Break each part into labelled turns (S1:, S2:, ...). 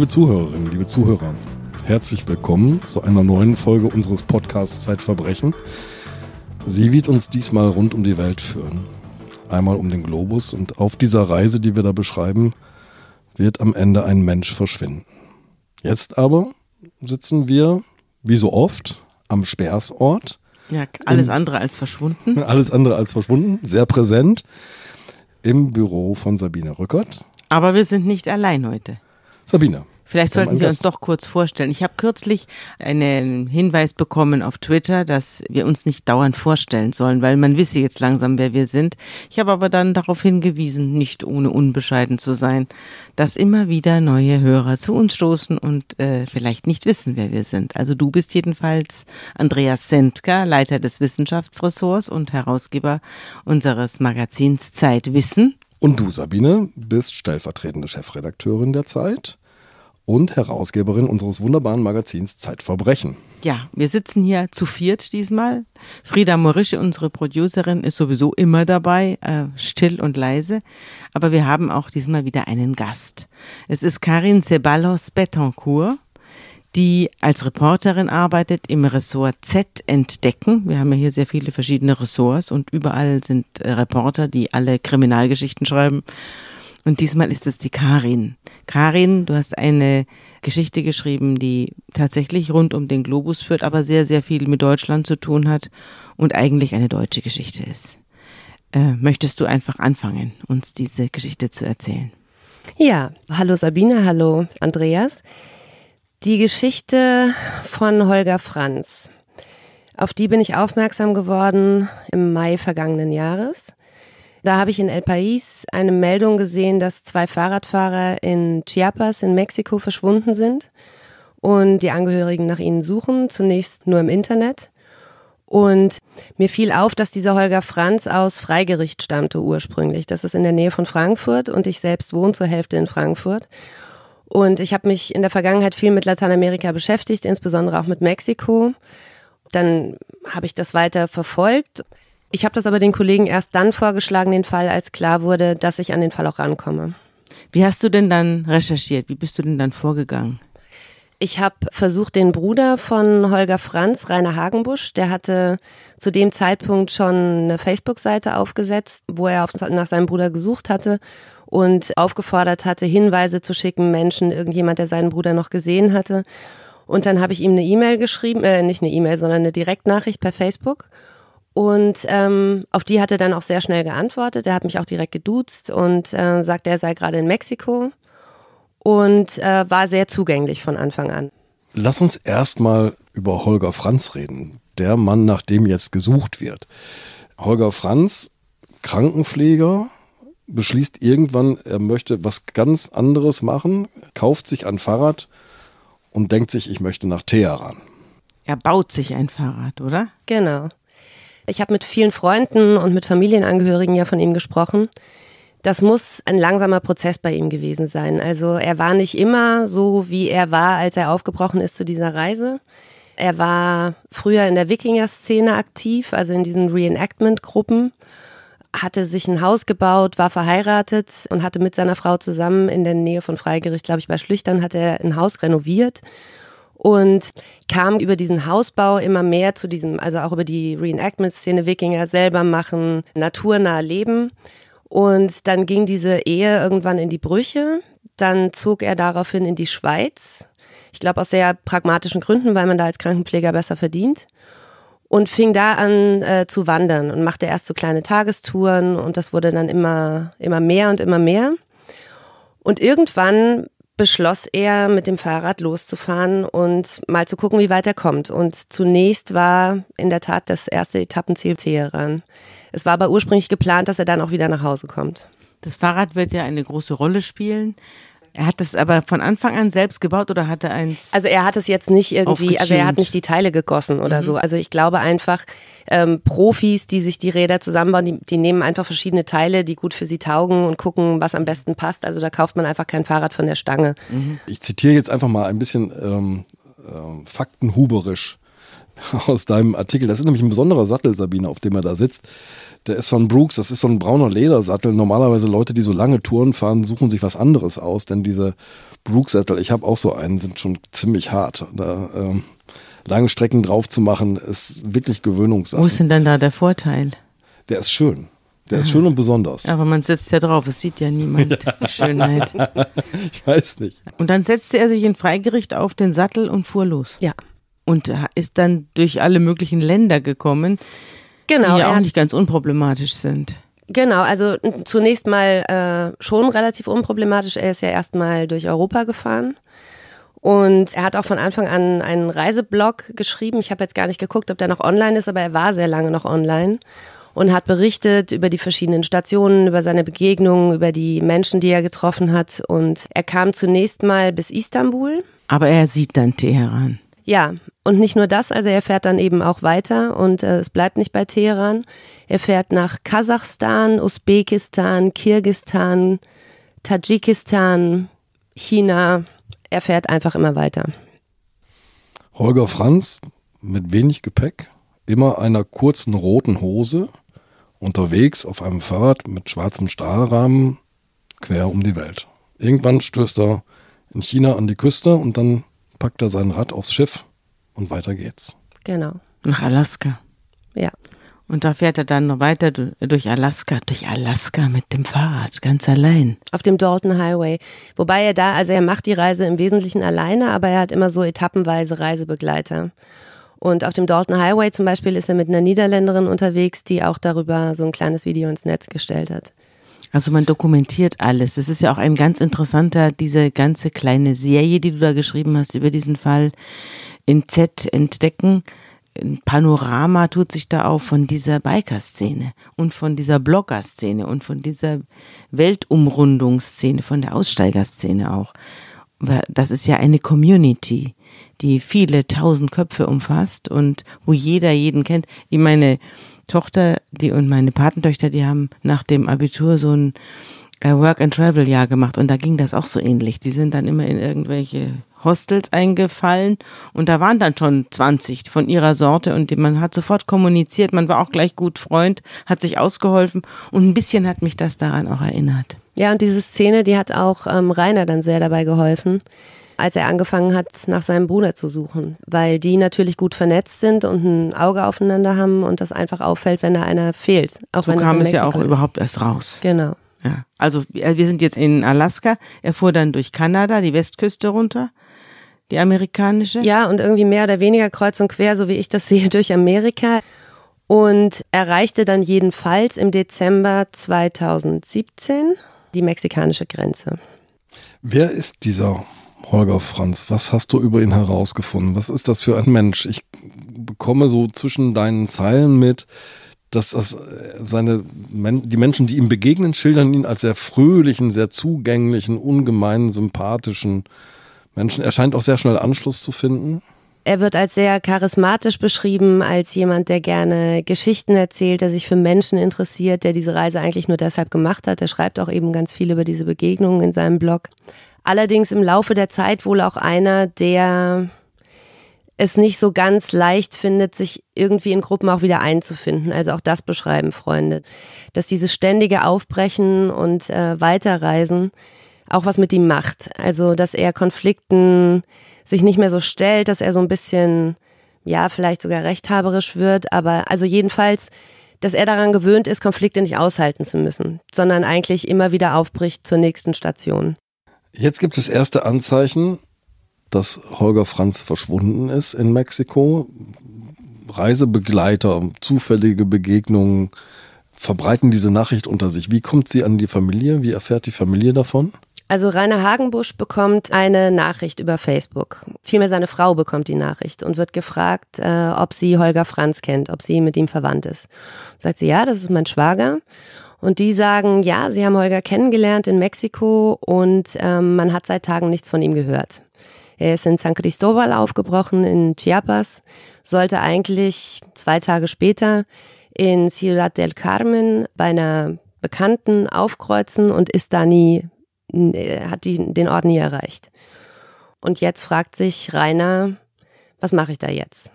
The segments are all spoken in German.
S1: Liebe Zuhörerinnen, liebe Zuhörer, herzlich willkommen zu einer neuen Folge unseres Podcasts Zeitverbrechen. Sie wird uns diesmal rund um die Welt führen. Einmal um den Globus und auf dieser Reise, die wir da beschreiben, wird am Ende ein Mensch verschwinden. Jetzt aber sitzen wir, wie so oft, am Sperrsort.
S2: Ja, alles andere als verschwunden.
S1: Alles andere als verschwunden, sehr präsent im Büro von Sabine Rückert.
S2: Aber wir sind nicht allein heute.
S1: Sabine.
S2: Vielleicht sollten wir uns doch kurz vorstellen. Ich habe kürzlich einen Hinweis bekommen auf Twitter, dass wir uns nicht dauernd vorstellen sollen, weil man wisse jetzt langsam, wer wir sind. Ich habe aber dann darauf hingewiesen, nicht ohne unbescheiden zu sein, dass immer wieder neue Hörer zu uns stoßen und äh, vielleicht nicht wissen, wer wir sind. Also du bist jedenfalls Andreas Sendker, Leiter des Wissenschaftsressorts und Herausgeber unseres Magazins Zeitwissen.
S1: Und du, Sabine, bist stellvertretende Chefredakteurin der Zeit und Herausgeberin unseres wunderbaren Magazins Zeitverbrechen.
S2: Ja, wir sitzen hier zu viert diesmal. Frieda Morische, unsere Producerin, ist sowieso immer dabei, äh, still und leise. Aber wir haben auch diesmal wieder einen Gast. Es ist Karin Ceballos Betancourt, die als Reporterin arbeitet im Ressort Z entdecken. Wir haben ja hier sehr viele verschiedene Ressorts und überall sind äh, Reporter, die alle Kriminalgeschichten schreiben. Und diesmal ist es die Karin. Karin, du hast eine Geschichte geschrieben, die tatsächlich rund um den Globus führt, aber sehr, sehr viel mit Deutschland zu tun hat und eigentlich eine deutsche Geschichte ist. Äh, möchtest du einfach anfangen, uns diese Geschichte zu erzählen?
S3: Ja, hallo Sabine, hallo Andreas. Die Geschichte von Holger Franz. Auf die bin ich aufmerksam geworden im Mai vergangenen Jahres. Da habe ich in El País eine Meldung gesehen, dass zwei Fahrradfahrer in Chiapas in Mexiko verschwunden sind und die Angehörigen nach ihnen suchen, zunächst nur im Internet. Und mir fiel auf, dass dieser Holger Franz aus Freigericht stammte ursprünglich. Das ist in der Nähe von Frankfurt und ich selbst wohne zur Hälfte in Frankfurt. Und ich habe mich in der Vergangenheit viel mit Lateinamerika beschäftigt, insbesondere auch mit Mexiko. Dann habe ich das weiter verfolgt. Ich habe das aber den Kollegen erst dann vorgeschlagen, den Fall, als klar wurde, dass ich an den Fall auch rankomme.
S2: Wie hast du denn dann recherchiert? Wie bist du denn dann vorgegangen?
S3: Ich habe versucht, den Bruder von Holger Franz, Rainer Hagenbusch, der hatte zu dem Zeitpunkt schon eine Facebook-Seite aufgesetzt, wo er auf, nach seinem Bruder gesucht hatte und aufgefordert hatte, Hinweise zu schicken, Menschen, irgendjemand, der seinen Bruder noch gesehen hatte. Und dann habe ich ihm eine E-Mail geschrieben, äh, nicht eine E-Mail, sondern eine Direktnachricht per Facebook und ähm, auf die hat er dann auch sehr schnell geantwortet. Er hat mich auch direkt geduzt und äh, sagte, er sei gerade in Mexiko und äh, war sehr zugänglich von Anfang an.
S1: Lass uns erstmal über Holger Franz reden, der Mann, nach dem jetzt gesucht wird. Holger Franz, Krankenpfleger, beschließt irgendwann, er möchte was ganz anderes machen, kauft sich ein Fahrrad und denkt sich, ich möchte nach Teheran.
S2: Er baut sich ein Fahrrad, oder?
S3: Genau. Ich habe mit vielen Freunden und mit Familienangehörigen ja von ihm gesprochen. Das muss ein langsamer Prozess bei ihm gewesen sein. Also er war nicht immer so, wie er war, als er aufgebrochen ist zu dieser Reise. Er war früher in der Wikinger-Szene aktiv, also in diesen Reenactment-Gruppen, hatte sich ein Haus gebaut, war verheiratet und hatte mit seiner Frau zusammen in der Nähe von Freigericht, glaube ich, bei Schlüchtern, hat er ein Haus renoviert und kam über diesen Hausbau immer mehr zu diesem, also auch über die Reenactment-Szene, Wikinger selber machen, naturnah leben. Und dann ging diese Ehe irgendwann in die Brüche. Dann zog er daraufhin in die Schweiz. Ich glaube aus sehr pragmatischen Gründen, weil man da als Krankenpfleger besser verdient. Und fing da an äh, zu wandern und machte erst so kleine Tagestouren und das wurde dann immer, immer mehr und immer mehr. Und irgendwann beschloss er, mit dem Fahrrad loszufahren und mal zu gucken, wie weit er kommt. Und zunächst war in der Tat das erste Etappenziel Teheran. Es war aber ursprünglich geplant, dass er dann auch wieder nach Hause kommt.
S2: Das Fahrrad wird ja eine große Rolle spielen. Er hat es aber von Anfang an selbst gebaut oder hat er eins?
S3: Also er hat es jetzt nicht irgendwie, also er hat nicht die Teile gegossen oder mhm. so. Also ich glaube einfach, ähm, Profis, die sich die Räder zusammenbauen, die, die nehmen einfach verschiedene Teile, die gut für sie taugen und gucken, was am besten passt. Also da kauft man einfach kein Fahrrad von der Stange.
S1: Mhm. Ich zitiere jetzt einfach mal ein bisschen ähm, äh, faktenhuberisch aus deinem Artikel. Das ist nämlich ein besonderer Sattel, Sabine, auf dem er da sitzt. Der ist von Brooks, das ist so ein brauner Ledersattel. Normalerweise Leute, die so lange Touren fahren, suchen sich was anderes aus, denn diese Brooks-Sattel, ich habe auch so einen, sind schon ziemlich hart. Da ähm, lange Strecken drauf zu machen, ist wirklich Gewöhnungssache.
S2: Wo ist denn dann da der Vorteil?
S1: Der ist schön. Der ist schön und besonders.
S2: Aber man setzt ja drauf, es sieht ja niemand die Schönheit.
S1: ich weiß nicht.
S2: Und dann setzte er sich in Freigericht auf den Sattel und fuhr los.
S3: Ja.
S2: Und ist dann durch alle möglichen Länder gekommen,
S3: Genau.
S2: die ja auch nicht ganz unproblematisch sind.
S3: Genau, also zunächst mal äh, schon relativ unproblematisch. Er ist ja erstmal durch Europa gefahren. Und er hat auch von Anfang an einen Reiseblog geschrieben. Ich habe jetzt gar nicht geguckt, ob der noch online ist, aber er war sehr lange noch online und hat berichtet über die verschiedenen Stationen, über seine Begegnungen, über die Menschen, die er getroffen hat. Und er kam zunächst mal bis Istanbul.
S2: Aber er sieht dann Teheran.
S3: Ja, und nicht nur das, also er fährt dann eben auch weiter und äh, es bleibt nicht bei Teheran. Er fährt nach Kasachstan, Usbekistan, Kirgistan, Tadschikistan, China. Er fährt einfach immer weiter.
S1: Holger Franz mit wenig Gepäck, immer einer kurzen roten Hose, unterwegs auf einem Fahrrad mit schwarzem Stahlrahmen, quer um die Welt. Irgendwann stößt er in China an die Küste und dann packt er sein Rad aufs Schiff und weiter geht's.
S3: Genau.
S2: Nach Alaska.
S3: Ja.
S2: Und da fährt er dann noch weiter du- durch Alaska, durch Alaska mit dem Fahrrad, ganz allein.
S3: Auf dem Dalton Highway. Wobei er da, also er macht die Reise im Wesentlichen alleine, aber er hat immer so etappenweise Reisebegleiter. Und auf dem Dalton Highway zum Beispiel ist er mit einer Niederländerin unterwegs, die auch darüber so ein kleines Video ins Netz gestellt hat.
S2: Also man dokumentiert alles. Das ist ja auch ein ganz interessanter, diese ganze kleine Serie, die du da geschrieben hast über diesen Fall in Z entdecken. Ein Panorama tut sich da auf von dieser Biker-Szene und von dieser Blogger-Szene und von dieser Weltumrundungsszene, von der Aussteigerszene auch. Das ist ja eine Community, die viele tausend Köpfe umfasst und wo jeder jeden kennt. Ich meine Tochter, die und meine Patentöchter, die haben nach dem Abitur so ein äh, Work-and-Travel-Jahr gemacht. Und da ging das auch so ähnlich. Die sind dann immer in irgendwelche Hostels eingefallen. Und da waren dann schon 20 von ihrer Sorte. Und man hat sofort kommuniziert, man war auch gleich gut Freund, hat sich ausgeholfen. Und ein bisschen hat mich das daran auch erinnert.
S3: Ja, und diese Szene, die hat auch ähm, Rainer dann sehr dabei geholfen, als er angefangen hat, nach seinem Bruder zu suchen, weil die natürlich gut vernetzt sind und ein Auge aufeinander haben und das einfach auffällt, wenn da einer fehlt. Auch
S2: So
S3: wenn
S2: kam es ja auch
S3: ist.
S2: überhaupt erst raus.
S3: Genau.
S2: Ja. Also wir wir sind jetzt in Alaska, er fuhr dann durch Kanada, die Westküste runter, die amerikanische.
S3: Ja, und irgendwie mehr oder weniger kreuz und quer, so wie ich das sehe, durch Amerika. Und erreichte dann jedenfalls im Dezember 2017 die mexikanische Grenze.
S1: Wer ist dieser Holger Franz? Was hast du über ihn herausgefunden? Was ist das für ein Mensch? Ich bekomme so zwischen deinen Zeilen mit, dass das äh, seine die Menschen, die ihm begegnen, schildern ihn als sehr fröhlichen, sehr zugänglichen, ungemein sympathischen Menschen. Er scheint auch sehr schnell Anschluss zu finden.
S3: Er wird als sehr charismatisch beschrieben, als jemand, der gerne Geschichten erzählt, der sich für Menschen interessiert, der diese Reise eigentlich nur deshalb gemacht hat. Er schreibt auch eben ganz viel über diese Begegnungen in seinem Blog. Allerdings im Laufe der Zeit wohl auch einer, der es nicht so ganz leicht findet, sich irgendwie in Gruppen auch wieder einzufinden. Also auch das beschreiben Freunde, dass dieses ständige Aufbrechen und äh, Weiterreisen auch was mit ihm macht. Also dass er Konflikten sich nicht mehr so stellt, dass er so ein bisschen, ja, vielleicht sogar rechthaberisch wird, aber also jedenfalls, dass er daran gewöhnt ist, Konflikte nicht aushalten zu müssen, sondern eigentlich immer wieder aufbricht zur nächsten Station.
S1: Jetzt gibt es erste Anzeichen, dass Holger Franz verschwunden ist in Mexiko. Reisebegleiter, zufällige Begegnungen verbreiten diese Nachricht unter sich. Wie kommt sie an die Familie? Wie erfährt die Familie davon?
S3: Also Rainer Hagenbusch bekommt eine Nachricht über Facebook. Vielmehr seine Frau bekommt die Nachricht und wird gefragt, äh, ob sie Holger Franz kennt, ob sie mit ihm verwandt ist. Sagt sie, ja, das ist mein Schwager. Und die sagen, ja, sie haben Holger kennengelernt in Mexiko und ähm, man hat seit Tagen nichts von ihm gehört. Er ist in San Cristobal aufgebrochen, in Chiapas, sollte eigentlich zwei Tage später in Ciudad del Carmen bei einer Bekannten aufkreuzen und ist da nie, er hat die, den Ort nie erreicht. Und jetzt fragt sich Rainer, was mache ich da jetzt?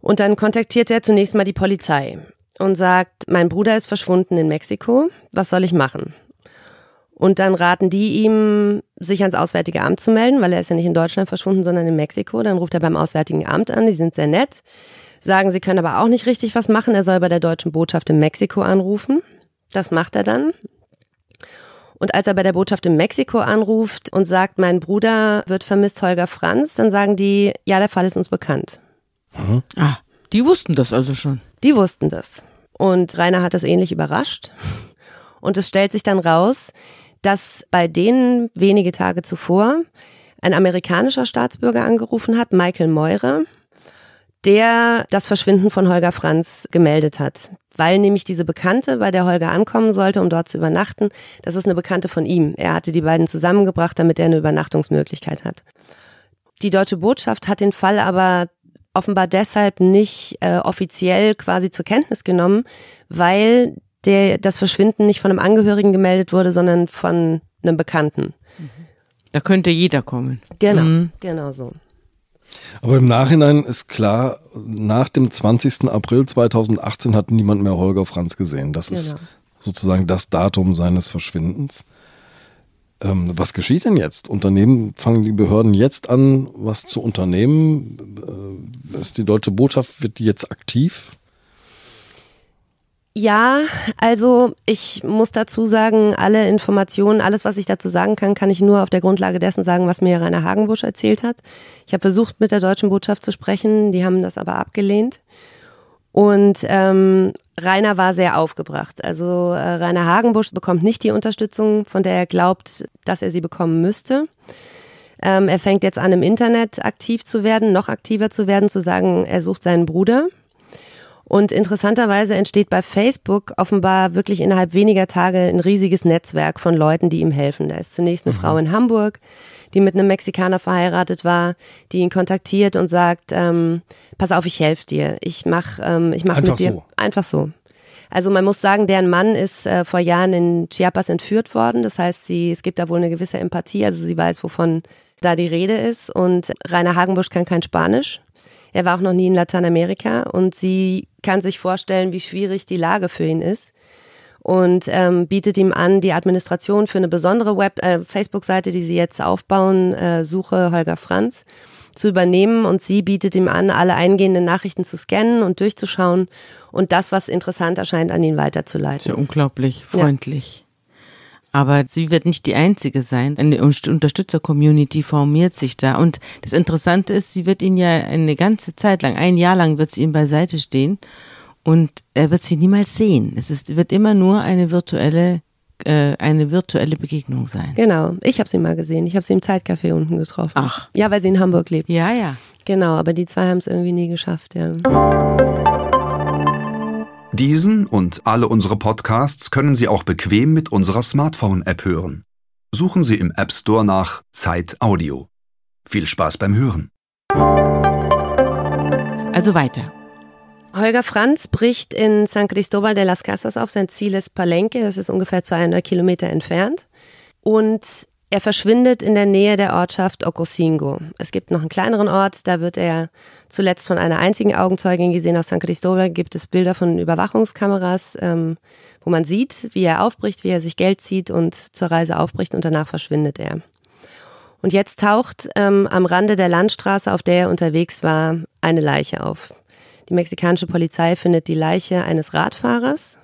S3: Und dann kontaktiert er zunächst mal die Polizei und sagt, mein Bruder ist verschwunden in Mexiko, was soll ich machen? Und dann raten die ihm, sich ans Auswärtige Amt zu melden, weil er ist ja nicht in Deutschland verschwunden, sondern in Mexiko. Dann ruft er beim Auswärtigen Amt an, die sind sehr nett, sagen, sie können aber auch nicht richtig was machen, er soll bei der deutschen Botschaft in Mexiko anrufen. Das macht er dann. Und als er bei der Botschaft in Mexiko anruft und sagt, mein Bruder wird vermisst, Holger Franz, dann sagen die, ja, der Fall ist uns bekannt.
S2: Mhm. Ah, die wussten das also schon.
S3: Die wussten das. Und Rainer hat das ähnlich überrascht. Und es stellt sich dann raus, dass bei denen wenige Tage zuvor ein amerikanischer Staatsbürger angerufen hat, Michael Meurer, der das Verschwinden von Holger Franz gemeldet hat. Weil nämlich diese Bekannte bei der Holger ankommen sollte, um dort zu übernachten, das ist eine Bekannte von ihm. Er hatte die beiden zusammengebracht, damit er eine Übernachtungsmöglichkeit hat. Die deutsche Botschaft hat den Fall aber offenbar deshalb nicht äh, offiziell quasi zur Kenntnis genommen, weil der, das Verschwinden nicht von einem Angehörigen gemeldet wurde, sondern von einem Bekannten.
S2: Da könnte jeder kommen.
S3: Genau, mhm. genau so.
S1: Aber im Nachhinein ist klar, nach dem 20. April 2018 hat niemand mehr Holger Franz gesehen. Das genau. ist sozusagen das Datum seines Verschwindens. Ähm, was geschieht denn jetzt? Unternehmen, fangen die Behörden jetzt an, was zu unternehmen? Äh, ist die deutsche Botschaft, wird die jetzt aktiv?
S3: Ja, also ich muss dazu sagen, alle Informationen, alles, was ich dazu sagen kann, kann ich nur auf der Grundlage dessen sagen, was mir Rainer Hagenbusch erzählt hat. Ich habe versucht, mit der deutschen Botschaft zu sprechen, die haben das aber abgelehnt. Und ähm, Rainer war sehr aufgebracht. Also äh, Rainer Hagenbusch bekommt nicht die Unterstützung, von der er glaubt, dass er sie bekommen müsste. Ähm, er fängt jetzt an, im Internet aktiv zu werden, noch aktiver zu werden, zu sagen, er sucht seinen Bruder. Und interessanterweise entsteht bei Facebook offenbar wirklich innerhalb weniger Tage ein riesiges Netzwerk von Leuten, die ihm helfen. Da ist zunächst eine mhm. Frau in Hamburg, die mit einem Mexikaner verheiratet war, die ihn kontaktiert und sagt, ähm, pass auf, ich helfe dir. Ich mach, ähm, ich mach mit dir. So. Einfach so. Also man muss sagen, deren Mann ist äh, vor Jahren in Chiapas entführt worden. Das heißt, sie, es gibt da wohl eine gewisse Empathie. Also sie weiß, wovon da die Rede ist. Und Rainer Hagenbusch kann kein Spanisch. Er war auch noch nie in Lateinamerika und sie kann sich vorstellen, wie schwierig die Lage für ihn ist und ähm, bietet ihm an, die Administration für eine besondere Web äh, Facebook-Seite, die sie jetzt aufbauen, äh, Suche Holger Franz, zu übernehmen und sie bietet ihm an, alle eingehenden Nachrichten zu scannen und durchzuschauen und das, was interessant erscheint, an ihn weiterzuleiten.
S2: Sehr unglaublich freundlich. Aber sie wird nicht die einzige sein. Eine Unterstützer-Community formiert sich da. Und das Interessante ist, sie wird ihn ja eine ganze Zeit lang, ein Jahr lang wird sie ihm beiseite stehen. Und er wird sie niemals sehen. Es ist, wird immer nur eine virtuelle äh, eine virtuelle Begegnung sein.
S3: Genau, ich habe sie mal gesehen. Ich habe sie im Zeitcafé unten getroffen.
S2: Ach.
S3: Ja, weil sie in Hamburg lebt.
S2: Ja, ja.
S3: Genau, aber die zwei haben es irgendwie nie geschafft, ja.
S4: Diesen und alle unsere Podcasts können Sie auch bequem mit unserer Smartphone-App hören. Suchen Sie im App Store nach Zeit Audio. Viel Spaß beim Hören.
S2: Also weiter.
S3: Holger Franz bricht in San Cristobal de las Casas auf. Sein Ziel ist Palenque, das ist ungefähr 200 Kilometer entfernt. Und er verschwindet in der Nähe der Ortschaft Ocosingo. Es gibt noch einen kleineren Ort, da wird er zuletzt von einer einzigen Augenzeugin gesehen. Aus San Cristobal gibt es Bilder von Überwachungskameras, ähm, wo man sieht, wie er aufbricht, wie er sich Geld zieht und zur Reise aufbricht und danach verschwindet er. Und jetzt taucht ähm, am Rande der Landstraße, auf der er unterwegs war, eine Leiche auf. Die mexikanische Polizei findet die Leiche eines Radfahrers,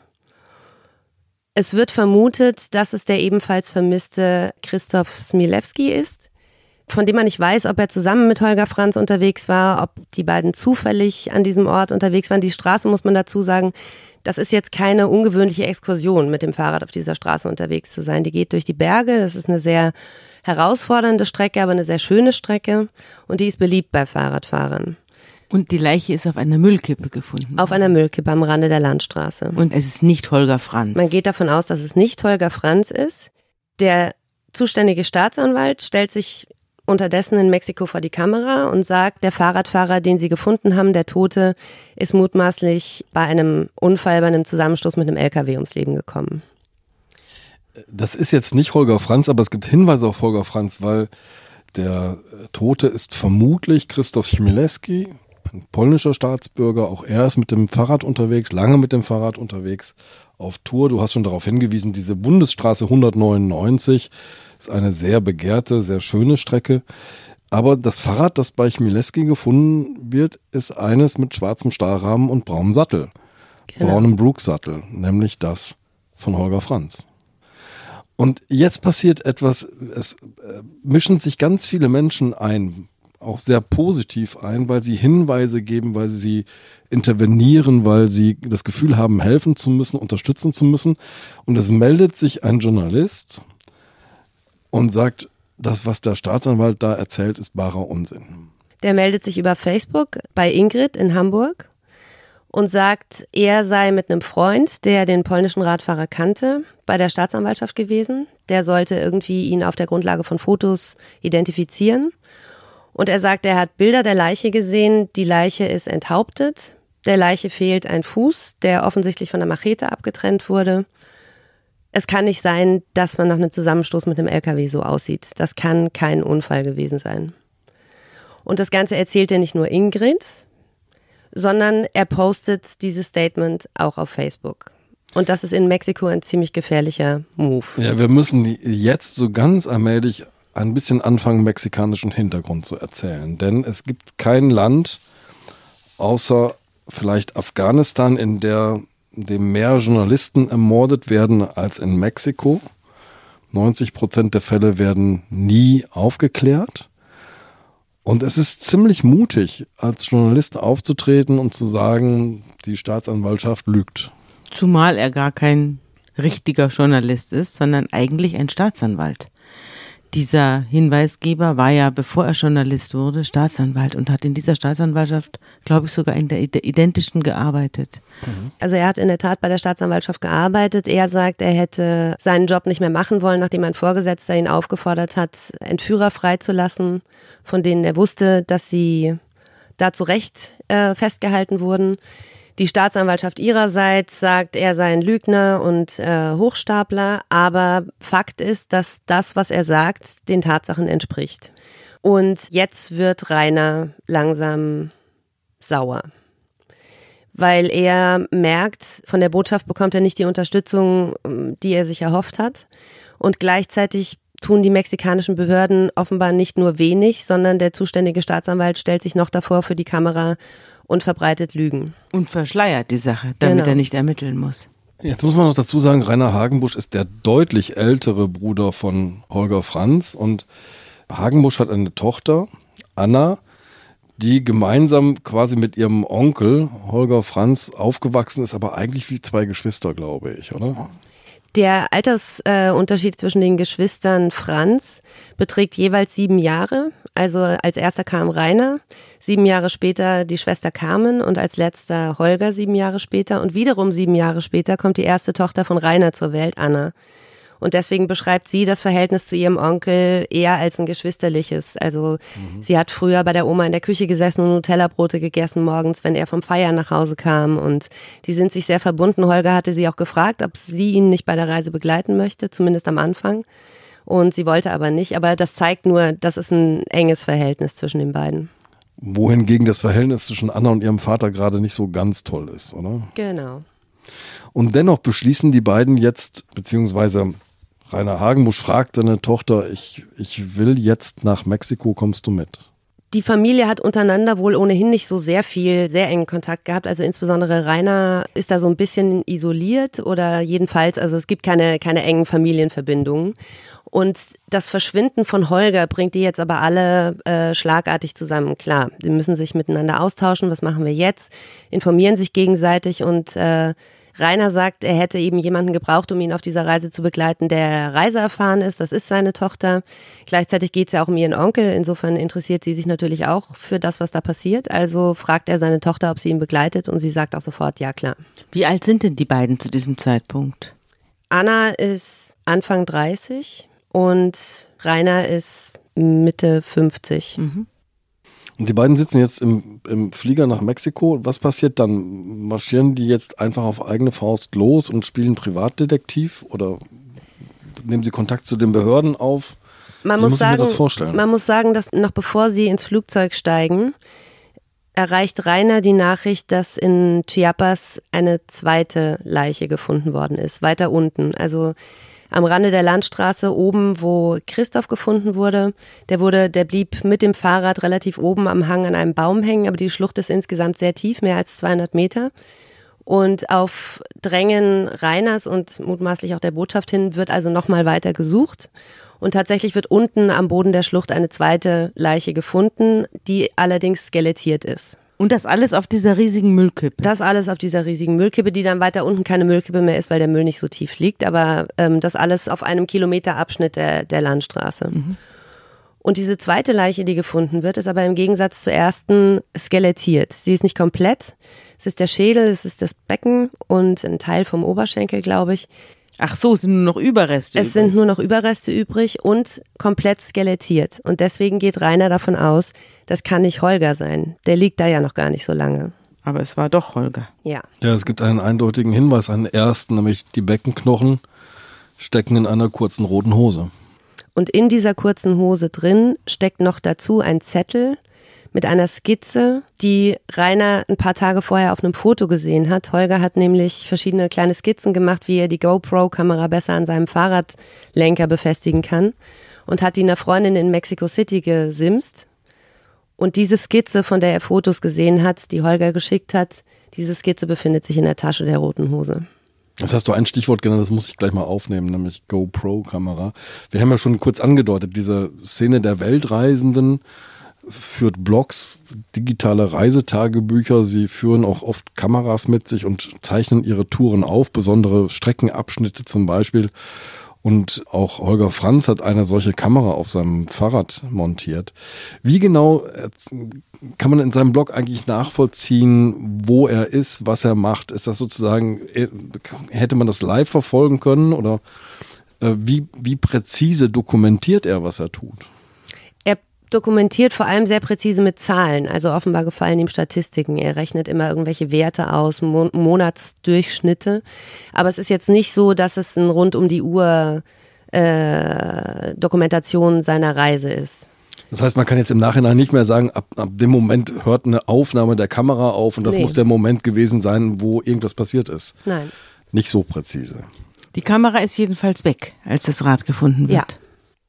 S3: es wird vermutet, dass es der ebenfalls vermisste Christoph Smilewski ist, von dem man nicht weiß, ob er zusammen mit Holger Franz unterwegs war, ob die beiden zufällig an diesem Ort unterwegs waren. Die Straße, muss man dazu sagen, das ist jetzt keine ungewöhnliche Exkursion, mit dem Fahrrad auf dieser Straße unterwegs zu sein. Die geht durch die Berge. Das ist eine sehr herausfordernde Strecke, aber eine sehr schöne Strecke. Und die ist beliebt bei Fahrradfahrern.
S2: Und die Leiche ist auf einer Müllkippe gefunden.
S3: Auf einer Müllkippe am Rande der Landstraße.
S2: Und es ist nicht Holger Franz.
S3: Man geht davon aus, dass es nicht Holger Franz ist. Der zuständige Staatsanwalt stellt sich unterdessen in Mexiko vor die Kamera und sagt, der Fahrradfahrer, den sie gefunden haben, der Tote, ist mutmaßlich bei einem Unfall, bei einem Zusammenstoß mit einem LKW ums Leben gekommen.
S1: Das ist jetzt nicht Holger Franz, aber es gibt Hinweise auf Holger Franz, weil der Tote ist vermutlich Christoph Chmielewski, ein polnischer Staatsbürger. Auch er ist mit dem Fahrrad unterwegs, lange mit dem Fahrrad unterwegs auf Tour. Du hast schon darauf hingewiesen, diese Bundesstraße 199 ist eine sehr begehrte, sehr schöne Strecke. Aber das Fahrrad, das bei Chmielewski gefunden wird, ist eines mit schwarzem Stahlrahmen und braunem Sattel. Genau. Braunem Brooks-Sattel, nämlich das von Holger Franz. Und jetzt passiert etwas, es äh, mischen sich ganz viele Menschen ein, auch sehr positiv ein, weil sie Hinweise geben, weil sie intervenieren, weil sie das Gefühl haben, helfen zu müssen, unterstützen zu müssen. Und es meldet sich ein Journalist und sagt, das, was der Staatsanwalt da erzählt, ist barer Unsinn.
S3: Der meldet sich über Facebook bei Ingrid in Hamburg und sagt, er sei mit einem Freund, der den polnischen Radfahrer kannte, bei der Staatsanwaltschaft gewesen. Der sollte irgendwie ihn auf der Grundlage von Fotos identifizieren. Und er sagt, er hat Bilder der Leiche gesehen. Die Leiche ist enthauptet. Der Leiche fehlt ein Fuß, der offensichtlich von der Machete abgetrennt wurde. Es kann nicht sein, dass man nach einem Zusammenstoß mit dem LKW so aussieht. Das kann kein Unfall gewesen sein. Und das Ganze erzählt er nicht nur Ingrid, sondern er postet dieses Statement auch auf Facebook. Und das ist in Mexiko ein ziemlich gefährlicher Move.
S1: Ja, wir müssen jetzt so ganz allmählich ein bisschen anfangen, mexikanischen Hintergrund zu erzählen. Denn es gibt kein Land außer vielleicht Afghanistan, in der dem mehr Journalisten ermordet werden als in Mexiko. 90 Prozent der Fälle werden nie aufgeklärt. Und es ist ziemlich mutig, als Journalist aufzutreten und zu sagen, die Staatsanwaltschaft lügt.
S2: Zumal er gar kein richtiger Journalist ist, sondern eigentlich ein Staatsanwalt. Dieser Hinweisgeber war ja, bevor er Journalist wurde, Staatsanwalt und hat in dieser Staatsanwaltschaft, glaube ich, sogar in der identischen gearbeitet.
S3: Mhm. Also er hat in der Tat bei der Staatsanwaltschaft gearbeitet. Er sagt, er hätte seinen Job nicht mehr machen wollen, nachdem ein Vorgesetzter ihn aufgefordert hat, Entführer freizulassen, von denen er wusste, dass sie da zu Recht äh, festgehalten wurden. Die Staatsanwaltschaft ihrerseits sagt, er sei ein Lügner und äh, Hochstapler, aber Fakt ist, dass das, was er sagt, den Tatsachen entspricht. Und jetzt wird Rainer langsam sauer, weil er merkt, von der Botschaft bekommt er nicht die Unterstützung, die er sich erhofft hat. Und gleichzeitig tun die mexikanischen Behörden offenbar nicht nur wenig, sondern der zuständige Staatsanwalt stellt sich noch davor für die Kamera und verbreitet Lügen.
S2: Und verschleiert die Sache, damit genau. er nicht ermitteln muss.
S1: Jetzt muss man noch dazu sagen, Rainer Hagenbusch ist der deutlich ältere Bruder von Holger Franz und Hagenbusch hat eine Tochter, Anna, die gemeinsam quasi mit ihrem Onkel Holger Franz aufgewachsen ist, aber eigentlich wie zwei Geschwister, glaube ich, oder?
S3: Der Altersunterschied äh, zwischen den Geschwistern Franz beträgt jeweils sieben Jahre. Also als erster kam Rainer, sieben Jahre später die Schwester Carmen und als letzter Holger sieben Jahre später. Und wiederum sieben Jahre später kommt die erste Tochter von Rainer zur Welt, Anna. Und deswegen beschreibt sie das Verhältnis zu ihrem Onkel eher als ein geschwisterliches. Also mhm. sie hat früher bei der Oma in der Küche gesessen und Nutella-Brote gegessen morgens, wenn er vom Feiern nach Hause kam. Und die sind sich sehr verbunden. Holger hatte sie auch gefragt, ob sie ihn nicht bei der Reise begleiten möchte, zumindest am Anfang. Und sie wollte aber nicht. Aber das zeigt nur, das ist ein enges Verhältnis zwischen den beiden.
S1: Wohingegen das Verhältnis zwischen Anna und ihrem Vater gerade nicht so ganz toll ist, oder?
S3: Genau.
S1: Und dennoch beschließen die beiden jetzt, beziehungsweise Rainer Hagenbusch fragt seine Tochter, ich, ich will jetzt nach Mexiko, kommst du mit?
S3: Die Familie hat untereinander wohl ohnehin nicht so sehr viel, sehr engen Kontakt gehabt. Also insbesondere Rainer ist da so ein bisschen isoliert oder jedenfalls, also es gibt keine, keine engen Familienverbindungen. Und das Verschwinden von Holger bringt die jetzt aber alle äh, schlagartig zusammen. Klar, sie müssen sich miteinander austauschen. Was machen wir jetzt? Informieren sich gegenseitig und äh, Rainer sagt, er hätte eben jemanden gebraucht, um ihn auf dieser Reise zu begleiten, der Reise erfahren ist. Das ist seine Tochter. Gleichzeitig geht es ja auch um ihren Onkel. Insofern interessiert sie sich natürlich auch für das, was da passiert. Also fragt er seine Tochter, ob sie ihn begleitet und sie sagt auch sofort, ja klar.
S2: Wie alt sind denn die beiden zu diesem Zeitpunkt?
S3: Anna ist Anfang 30 und Rainer ist Mitte 50. Mhm.
S1: Und die beiden sitzen jetzt im, im Flieger nach Mexiko. Was passiert dann? Marschieren die jetzt einfach auf eigene Faust los und spielen Privatdetektiv oder nehmen sie Kontakt zu den Behörden auf?
S3: Man, Wie muss, sagen, man muss sagen, dass noch bevor sie ins Flugzeug steigen, erreicht Rainer die Nachricht, dass in Chiapas eine zweite Leiche gefunden worden ist, weiter unten. Also am Rande der Landstraße oben, wo Christoph gefunden wurde. Der wurde, der blieb mit dem Fahrrad relativ oben am Hang an einem Baum hängen, aber die Schlucht ist insgesamt sehr tief, mehr als 200 Meter. Und auf Drängen Reiners und mutmaßlich auch der Botschaft hin wird also nochmal weiter gesucht. Und tatsächlich wird unten am Boden der Schlucht eine zweite Leiche gefunden, die allerdings skelettiert ist.
S2: Und das alles auf dieser riesigen Müllkippe.
S3: Das alles auf dieser riesigen Müllkippe, die dann weiter unten keine Müllkippe mehr ist, weil der Müll nicht so tief liegt, aber ähm, das alles auf einem Kilometerabschnitt der, der Landstraße. Mhm. Und diese zweite Leiche, die gefunden wird, ist aber im Gegensatz zur ersten skelettiert. Sie ist nicht komplett. Es ist der Schädel, es ist das Becken und ein Teil vom Oberschenkel, glaube ich.
S2: Ach so, es sind nur noch Überreste.
S3: Es übrig. sind nur noch Überreste übrig und komplett skelettiert. Und deswegen geht Rainer davon aus, das kann nicht Holger sein. Der liegt da ja noch gar nicht so lange.
S2: Aber es war doch Holger.
S3: Ja.
S1: Ja, es gibt einen eindeutigen Hinweis, einen ersten, nämlich die Beckenknochen stecken in einer kurzen roten Hose.
S3: Und in dieser kurzen Hose drin steckt noch dazu ein Zettel mit einer Skizze, die Rainer ein paar Tage vorher auf einem Foto gesehen hat. Holger hat nämlich verschiedene kleine Skizzen gemacht, wie er die GoPro-Kamera besser an seinem Fahrradlenker befestigen kann und hat die einer Freundin in Mexico City gesimst. Und diese Skizze, von der er Fotos gesehen hat, die Holger geschickt hat, diese Skizze befindet sich in der Tasche der roten Hose.
S1: Das hast du ein Stichwort genannt, das muss ich gleich mal aufnehmen, nämlich GoPro-Kamera. Wir haben ja schon kurz angedeutet, diese Szene der Weltreisenden, führt Blogs, digitale Reisetagebücher. Sie führen auch oft Kameras mit sich und zeichnen ihre Touren auf, besondere Streckenabschnitte zum Beispiel. Und auch Holger Franz hat eine solche Kamera auf seinem Fahrrad montiert. Wie genau äh, kann man in seinem Blog eigentlich nachvollziehen, wo er ist, was er macht? Ist das sozusagen, äh, hätte man das live verfolgen können oder äh, wie, wie präzise dokumentiert er, was er tut?
S3: Dokumentiert vor allem sehr präzise mit Zahlen. Also offenbar gefallen ihm Statistiken. Er rechnet immer irgendwelche Werte aus, Mon Monatsdurchschnitte. Aber es ist jetzt nicht so, dass es ein rund um die Uhr äh, Dokumentation seiner Reise ist.
S1: Das heißt, man kann jetzt im Nachhinein nicht mehr sagen, ab, ab dem Moment hört eine Aufnahme der Kamera auf und das nee. muss der Moment gewesen sein, wo irgendwas passiert ist.
S3: Nein.
S1: Nicht so präzise.
S2: Die Kamera ist jedenfalls weg, als das Rad gefunden wird.
S3: Ja.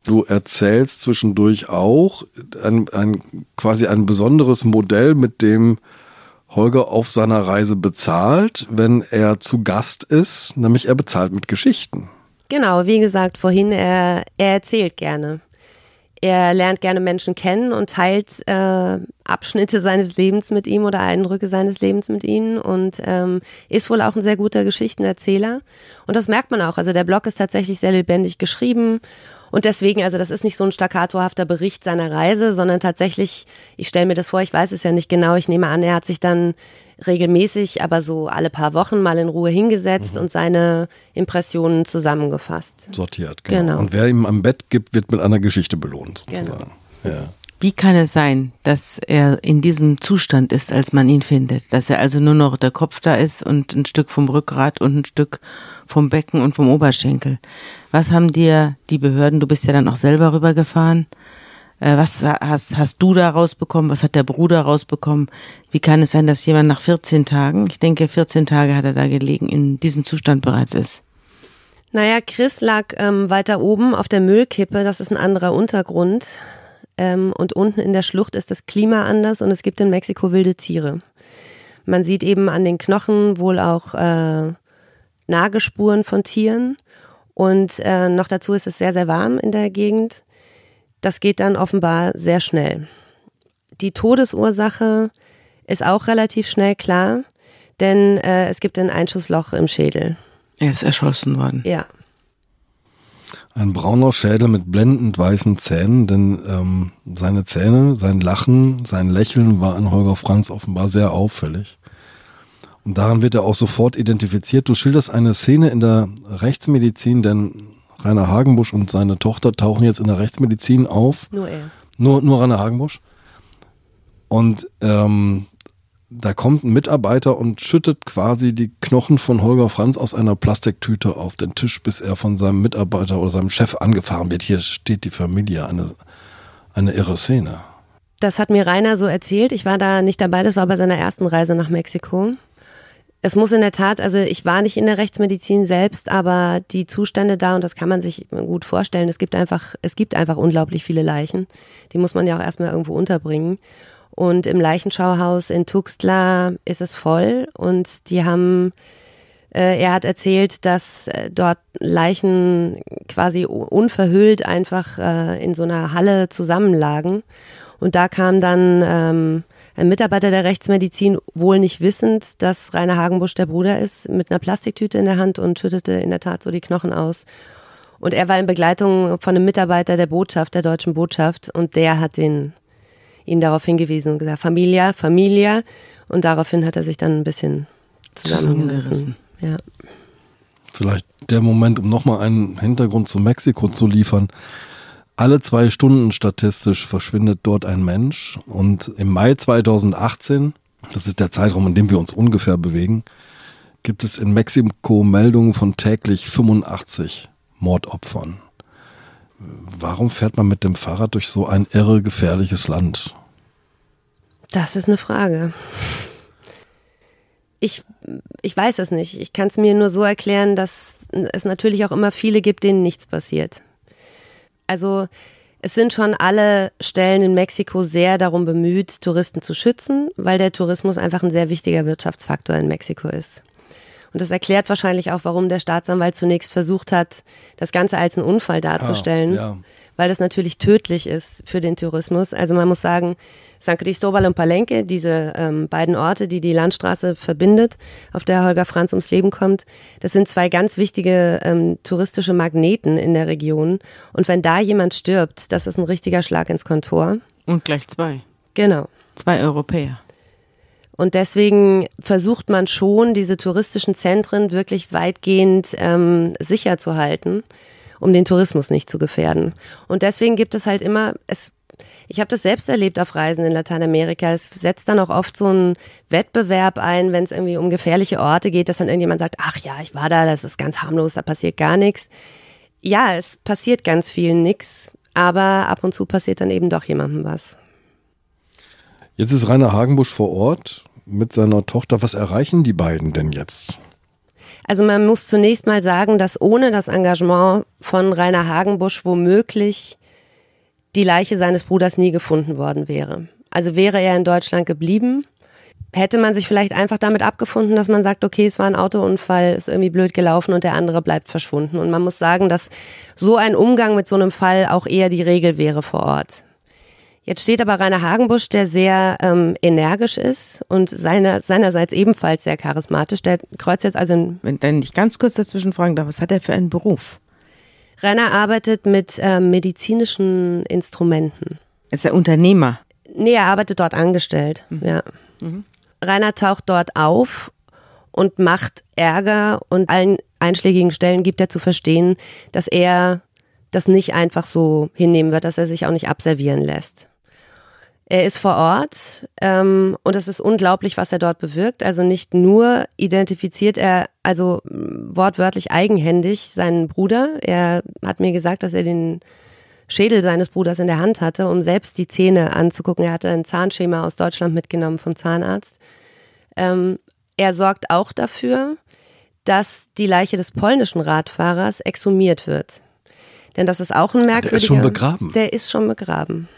S1: Du erzählst zwischendurch auch ein, ein, quasi ein besonderes Modell, mit dem Holger auf seiner Reise bezahlt, wenn er zu Gast ist, nämlich er bezahlt mit Geschichten.
S3: Genau, wie gesagt vorhin, er, er erzählt gerne. Er lernt gerne Menschen kennen und teilt äh, Abschnitte seines Lebens mit ihm oder Eindrücke seines Lebens mit ihnen und ähm, ist wohl auch ein sehr guter Geschichtenerzähler. Und das merkt man auch. Also der Blog ist tatsächlich sehr lebendig geschrieben und deswegen, also das ist nicht so ein staccatohafter Bericht seiner Reise, sondern tatsächlich, ich stelle mir das vor, ich weiß es ja nicht genau, ich nehme an, er hat sich dann regelmäßig, aber so alle paar Wochen mal in Ruhe hingesetzt mhm. und seine Impressionen zusammengefasst.
S1: Sortiert, genau. genau. Und wer ihm am Bett gibt, wird mit einer Geschichte belohnt, genau. sozusagen.
S2: Genau. Ja. Wie kann es sein, dass er in diesem Zustand ist, als man ihn findet? Dass er also nur noch der Kopf da ist und ein Stück vom Rückgrat und ein Stück vom Becken und vom Oberschenkel. Was haben dir die Behörden, du bist ja dann auch selber rübergefahren, äh, was hast, hast du da rausbekommen? Was hat der Bruder rausbekommen? Wie kann es sein, dass jemand nach 14 Tagen, ich denke 14 Tage hat er da gelegen, in diesem Zustand bereits ist?
S3: Naja, Chris lag ähm, weiter oben auf der Müllkippe, das ist ein anderer Untergrund. Ähm, und unten in der Schlucht ist das Klima anders und es gibt in Mexiko wilde Tiere. Man sieht eben an den Knochen wohl auch äh, Nagespuren von Tieren. Und äh, noch dazu ist es sehr, sehr warm in der Gegend. Das geht dann offenbar sehr schnell. Die Todesursache ist auch relativ schnell klar, denn äh, es gibt ein Einschussloch im Schädel.
S2: Er ist erschossen worden.
S3: Ja.
S1: Ein brauner Schädel mit blendend weißen Zähnen, denn ähm, seine Zähne, sein Lachen, sein Lächeln war an Holger Franz offenbar sehr auffällig. Und daran wird er auch sofort identifiziert. Du schilderst eine Szene in der Rechtsmedizin, denn Rainer Hagenbusch und seine Tochter tauchen jetzt in der Rechtsmedizin auf.
S3: Nur er.
S1: Nur, nur Rainer Hagenbusch. Und ähm, da kommt ein Mitarbeiter und schüttet quasi die Knochen von Holger Franz aus einer Plastiktüte auf den Tisch, bis er von seinem Mitarbeiter oder seinem Chef angefahren wird. Hier steht die Familie, eine, eine irre Szene.
S3: Das hat mir Rainer so erzählt. Ich war da nicht dabei, das war bei seiner ersten Reise nach Mexiko. Es muss in der Tat, also ich war nicht in der Rechtsmedizin selbst, aber die Zustände da, und das kann man sich gut vorstellen, es gibt einfach, es gibt einfach unglaublich viele Leichen. Die muss man ja auch erstmal irgendwo unterbringen. Und im Leichenschauhaus in Tuxtla ist es voll und die haben, äh, er hat erzählt, dass äh, dort Leichen quasi unverhüllt einfach äh, in so einer Halle zusammenlagen. Und da kam dann ähm, ein Mitarbeiter der Rechtsmedizin, wohl nicht wissend, dass Rainer Hagenbusch der Bruder ist, mit einer Plastiktüte in der Hand und schüttete in der Tat so die Knochen aus. Und er war in Begleitung von einem Mitarbeiter der Botschaft, der deutschen Botschaft, und der hat den, ihn darauf hingewiesen und gesagt, Familia, Familia. Und daraufhin hat er sich dann ein bisschen zusammengerissen. Ja.
S1: Vielleicht der Moment, um nochmal einen Hintergrund zu Mexiko zu liefern. Alle zwei Stunden statistisch verschwindet dort ein Mensch und im Mai 2018, das ist der Zeitraum, in dem wir uns ungefähr bewegen, gibt es in Mexiko Meldungen von täglich 85 Mordopfern. Warum fährt man mit dem Fahrrad durch so ein irre gefährliches Land?
S3: Das ist eine Frage. Ich, ich weiß es nicht. Ich kann es mir nur so erklären, dass es natürlich auch immer viele gibt, denen nichts passiert. Also es sind schon alle Stellen in Mexiko sehr darum bemüht, Touristen zu schützen, weil der Tourismus einfach ein sehr wichtiger Wirtschaftsfaktor in Mexiko ist. Und das erklärt wahrscheinlich auch, warum der Staatsanwalt zunächst versucht hat, das Ganze als einen Unfall darzustellen. Ah, ja weil das natürlich tödlich ist für den Tourismus. Also man muss sagen, San Cristobal und Palenque, diese ähm, beiden Orte, die die Landstraße verbindet, auf der Holger Franz ums Leben kommt, das sind zwei ganz wichtige ähm, touristische Magneten in der Region. Und wenn da jemand stirbt, das ist ein richtiger Schlag ins Kontor.
S2: Und gleich zwei.
S3: Genau.
S2: Zwei Europäer.
S3: Und deswegen versucht man schon, diese touristischen Zentren wirklich weitgehend ähm, sicher zu halten um den Tourismus nicht zu gefährden. Und deswegen gibt es halt immer, es ich habe das selbst erlebt auf Reisen in Lateinamerika. Es setzt dann auch oft so einen Wettbewerb ein, wenn es irgendwie um gefährliche Orte geht, dass dann irgendjemand sagt, ach ja, ich war da, das ist ganz harmlos, da passiert gar nichts. Ja, es passiert ganz vielen nichts, aber ab und zu passiert dann eben doch jemandem was.
S1: Jetzt ist Rainer Hagenbusch vor Ort mit seiner Tochter. Was erreichen die beiden denn jetzt?
S3: Also man muss zunächst mal sagen, dass ohne das Engagement von Rainer Hagenbusch womöglich die Leiche seines Bruders nie gefunden worden wäre. Also wäre er in Deutschland geblieben, hätte man sich vielleicht einfach damit abgefunden, dass man sagt, okay, es war ein Autounfall, ist irgendwie blöd gelaufen und der andere bleibt verschwunden. Und man muss sagen, dass so ein Umgang mit so einem Fall auch eher die Regel wäre vor Ort. Jetzt steht aber Rainer Hagenbusch, der sehr ähm, energisch ist und seiner, seinerseits ebenfalls sehr charismatisch. Der kreuzt jetzt also.
S2: Wenn ich ganz kurz dazwischen fragen darf, was hat er für einen Beruf?
S3: Rainer arbeitet mit äh, medizinischen Instrumenten.
S2: Ist er Unternehmer?
S3: Nee, er arbeitet dort angestellt, mhm. ja. Mhm. Rainer taucht dort auf und macht Ärger und allen einschlägigen Stellen gibt er zu verstehen, dass er das nicht einfach so hinnehmen wird, dass er sich auch nicht abservieren lässt. Er ist vor Ort ähm, und es ist unglaublich, was er dort bewirkt. Also nicht nur identifiziert er, also wortwörtlich eigenhändig seinen Bruder. Er hat mir gesagt, dass er den Schädel seines Bruders in der Hand hatte, um selbst die Zähne anzugucken. Er hatte ein Zahnschema aus Deutschland mitgenommen vom Zahnarzt. Ähm, er sorgt auch dafür, dass die Leiche des polnischen Radfahrers exhumiert wird. Denn das ist auch ein merkwürdiger... Der ist
S1: schon begraben.
S3: Der ist schon begraben.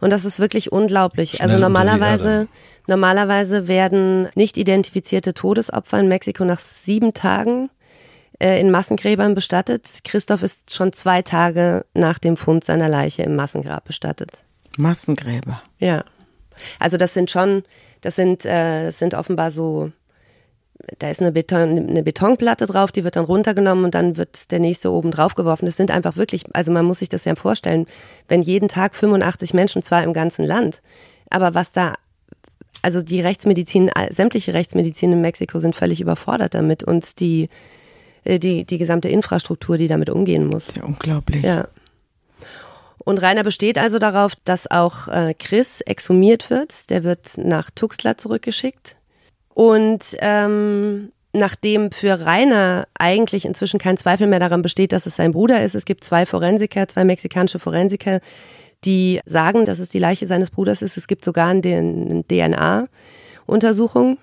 S3: Und das ist wirklich unglaublich. also normalerweise, normalerweise werden nicht identifizierte Todesopfer in Mexiko nach sieben Tagen äh, in Massengräbern bestattet. Christoph ist schon zwei Tage nach dem Fund seiner Leiche im Massengrab bestattet.
S2: Massengräber.
S3: Ja. Also das sind schon, das sind, äh, das sind offenbar so da ist eine, Beton, eine Betonplatte drauf, die wird dann runtergenommen und dann wird der nächste oben drauf geworfen. Das sind einfach wirklich, also man muss sich das ja vorstellen, wenn jeden Tag 85 Menschen, zwar im ganzen Land, aber was da, also die Rechtsmedizin, sämtliche Rechtsmedizin in Mexiko sind völlig überfordert damit und die, äh, die, die gesamte Infrastruktur, die damit umgehen muss.
S2: Das ist ja unglaublich.
S3: Ja. Und Rainer besteht also darauf, dass auch äh, Chris exhumiert wird. Der wird nach Tuxtla zurückgeschickt und ähm, nachdem für Rainer eigentlich inzwischen kein Zweifel mehr daran besteht, dass es sein Bruder ist, es gibt zwei Forensiker, zwei mexikanische Forensiker, die sagen, dass es die Leiche seines Bruders ist. Es gibt sogar eine DNA-Untersuchung.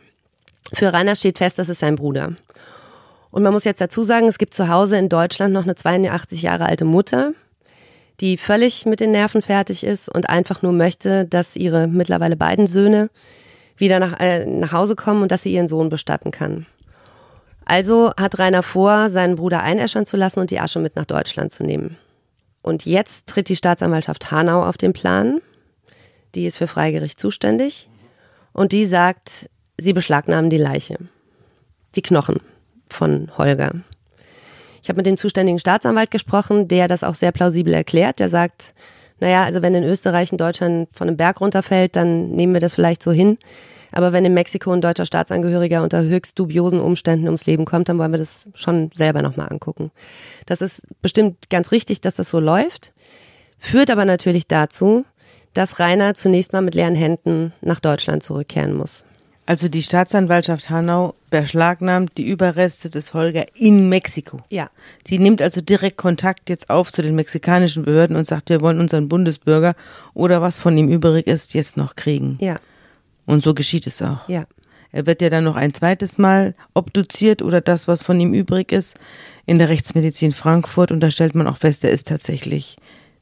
S3: Für Rainer steht fest, dass es sein Bruder. Und man muss jetzt dazu sagen, es gibt zu Hause in Deutschland noch eine 82 Jahre alte Mutter, die völlig mit den Nerven fertig ist und einfach nur möchte, dass ihre mittlerweile beiden Söhne wieder nach, äh, nach Hause kommen und dass sie ihren Sohn bestatten kann. Also hat Rainer vor, seinen Bruder einäschern zu lassen und die Asche mit nach Deutschland zu nehmen. Und jetzt tritt die Staatsanwaltschaft Hanau auf den Plan. Die ist für Freigericht zuständig. Und die sagt, sie beschlagnahmen die Leiche. Die Knochen von Holger. Ich habe mit dem zuständigen Staatsanwalt gesprochen, der das auch sehr plausibel erklärt. Der sagt, naja, also wenn in Österreich ein Deutscher von einem Berg runterfällt, dann nehmen wir das vielleicht so hin. Aber wenn in Mexiko ein deutscher Staatsangehöriger unter höchst dubiosen Umständen ums Leben kommt, dann wollen wir das schon selber nochmal angucken. Das ist bestimmt ganz richtig, dass das so läuft, führt aber natürlich dazu, dass Rainer zunächst mal mit leeren Händen nach Deutschland zurückkehren muss.
S2: Also die Staatsanwaltschaft Hanau beschlagnahmt die Überreste des Holger in Mexiko.
S3: Ja.
S2: Die nimmt also direkt Kontakt jetzt auf zu den mexikanischen Behörden und sagt, wir wollen unseren Bundesbürger oder was von ihm übrig ist, jetzt noch kriegen.
S3: Ja.
S2: Und so geschieht es auch.
S3: Ja.
S2: Er wird ja dann noch ein zweites Mal obduziert oder das, was von ihm übrig ist, in der Rechtsmedizin Frankfurt. Und da stellt man auch fest, er ist tatsächlich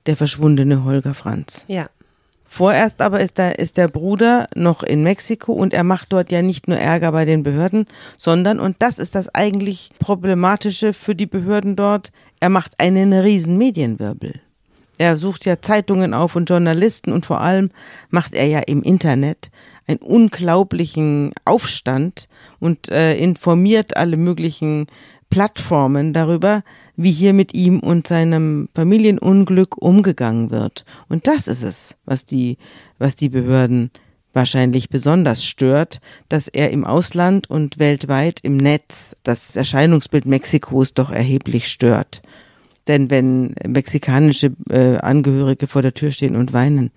S2: der verschwundene Holger Franz.
S3: Ja.
S2: Vorerst aber ist der, ist der Bruder noch in Mexiko und er macht dort ja nicht nur Ärger bei den Behörden, sondern, und das ist das eigentlich Problematische für die Behörden dort, er macht einen riesen Medienwirbel. Er sucht ja Zeitungen auf und Journalisten und vor allem macht er ja im Internet einen unglaublichen Aufstand und äh, informiert alle möglichen Plattformen darüber, wie hier mit ihm und seinem Familienunglück umgegangen wird. Und das ist es, was die, was die Behörden wahrscheinlich besonders stört, dass er im Ausland und weltweit im Netz das Erscheinungsbild Mexikos doch erheblich stört. Denn wenn mexikanische äh, Angehörige vor der Tür stehen und weinen,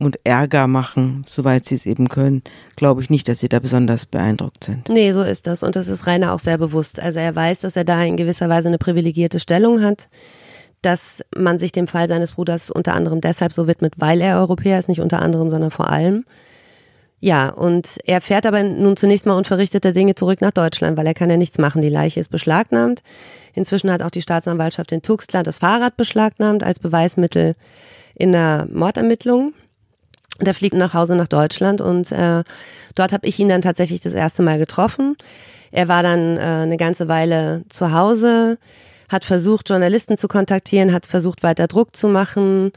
S2: und Ärger machen, soweit sie es eben können, glaube ich nicht, dass sie da besonders beeindruckt sind.
S3: Nee, so ist das. Und das ist Rainer auch sehr bewusst. Also er weiß, dass er da in gewisser Weise eine privilegierte Stellung hat, dass man sich dem Fall seines Bruders unter anderem deshalb so widmet, weil er Europäer ist, nicht unter anderem, sondern vor allem. Ja, und er fährt aber nun zunächst mal unverrichtete Dinge zurück nach Deutschland, weil er kann ja nichts machen. Die Leiche ist beschlagnahmt. Inzwischen hat auch die Staatsanwaltschaft in Tuxtland das Fahrrad beschlagnahmt als Beweismittel in der Mordermittlung. Der fliegt nach Hause nach Deutschland und äh, dort habe ich ihn dann tatsächlich das erste Mal getroffen. Er war dann äh, eine ganze Weile zu Hause, hat versucht, Journalisten zu kontaktieren, hat versucht, weiter Druck zu machen.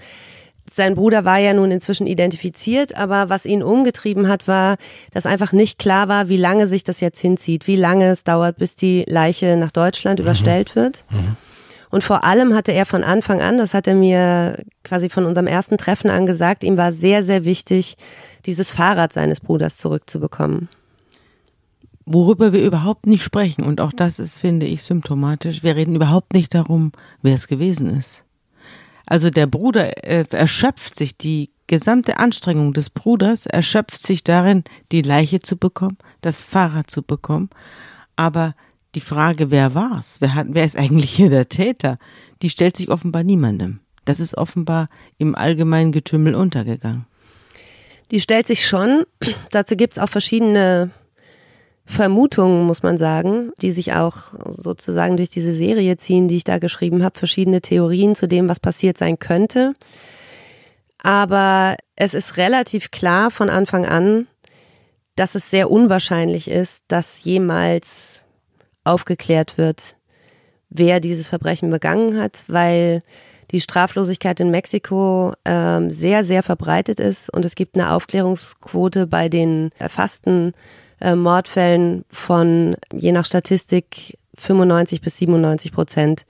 S3: Sein Bruder war ja nun inzwischen identifiziert, aber was ihn umgetrieben hat, war, dass einfach nicht klar war, wie lange sich das jetzt hinzieht, wie lange es dauert, bis die Leiche nach Deutschland mhm. überstellt wird. Mhm. Und vor allem hatte er von Anfang an, das hat er mir quasi von unserem ersten Treffen an gesagt, ihm war sehr, sehr wichtig, dieses Fahrrad seines Bruders zurückzubekommen.
S2: Worüber wir überhaupt nicht sprechen, und auch das ist, finde ich, symptomatisch, wir reden überhaupt nicht darum, wer es gewesen ist. Also der Bruder äh, erschöpft sich, die gesamte Anstrengung des Bruders erschöpft sich darin, die Leiche zu bekommen, das Fahrrad zu bekommen. Aber die Frage, wer war's? Wer, hat, wer ist eigentlich hier der Täter? Die stellt sich offenbar niemandem. Das ist offenbar im allgemeinen Getümmel untergegangen.
S3: Die stellt sich schon. Dazu gibt es auch verschiedene Vermutungen, muss man sagen, die sich auch sozusagen durch diese Serie ziehen, die ich da geschrieben habe. Verschiedene Theorien zu dem, was passiert sein könnte. Aber es ist relativ klar von Anfang an, dass es sehr unwahrscheinlich ist, dass jemals aufgeklärt wird, wer dieses Verbrechen begangen hat, weil die Straflosigkeit in Mexiko ähm, sehr, sehr verbreitet ist und es gibt eine Aufklärungsquote bei den erfassten äh, Mordfällen von je nach Statistik 95 bis 97 Prozent,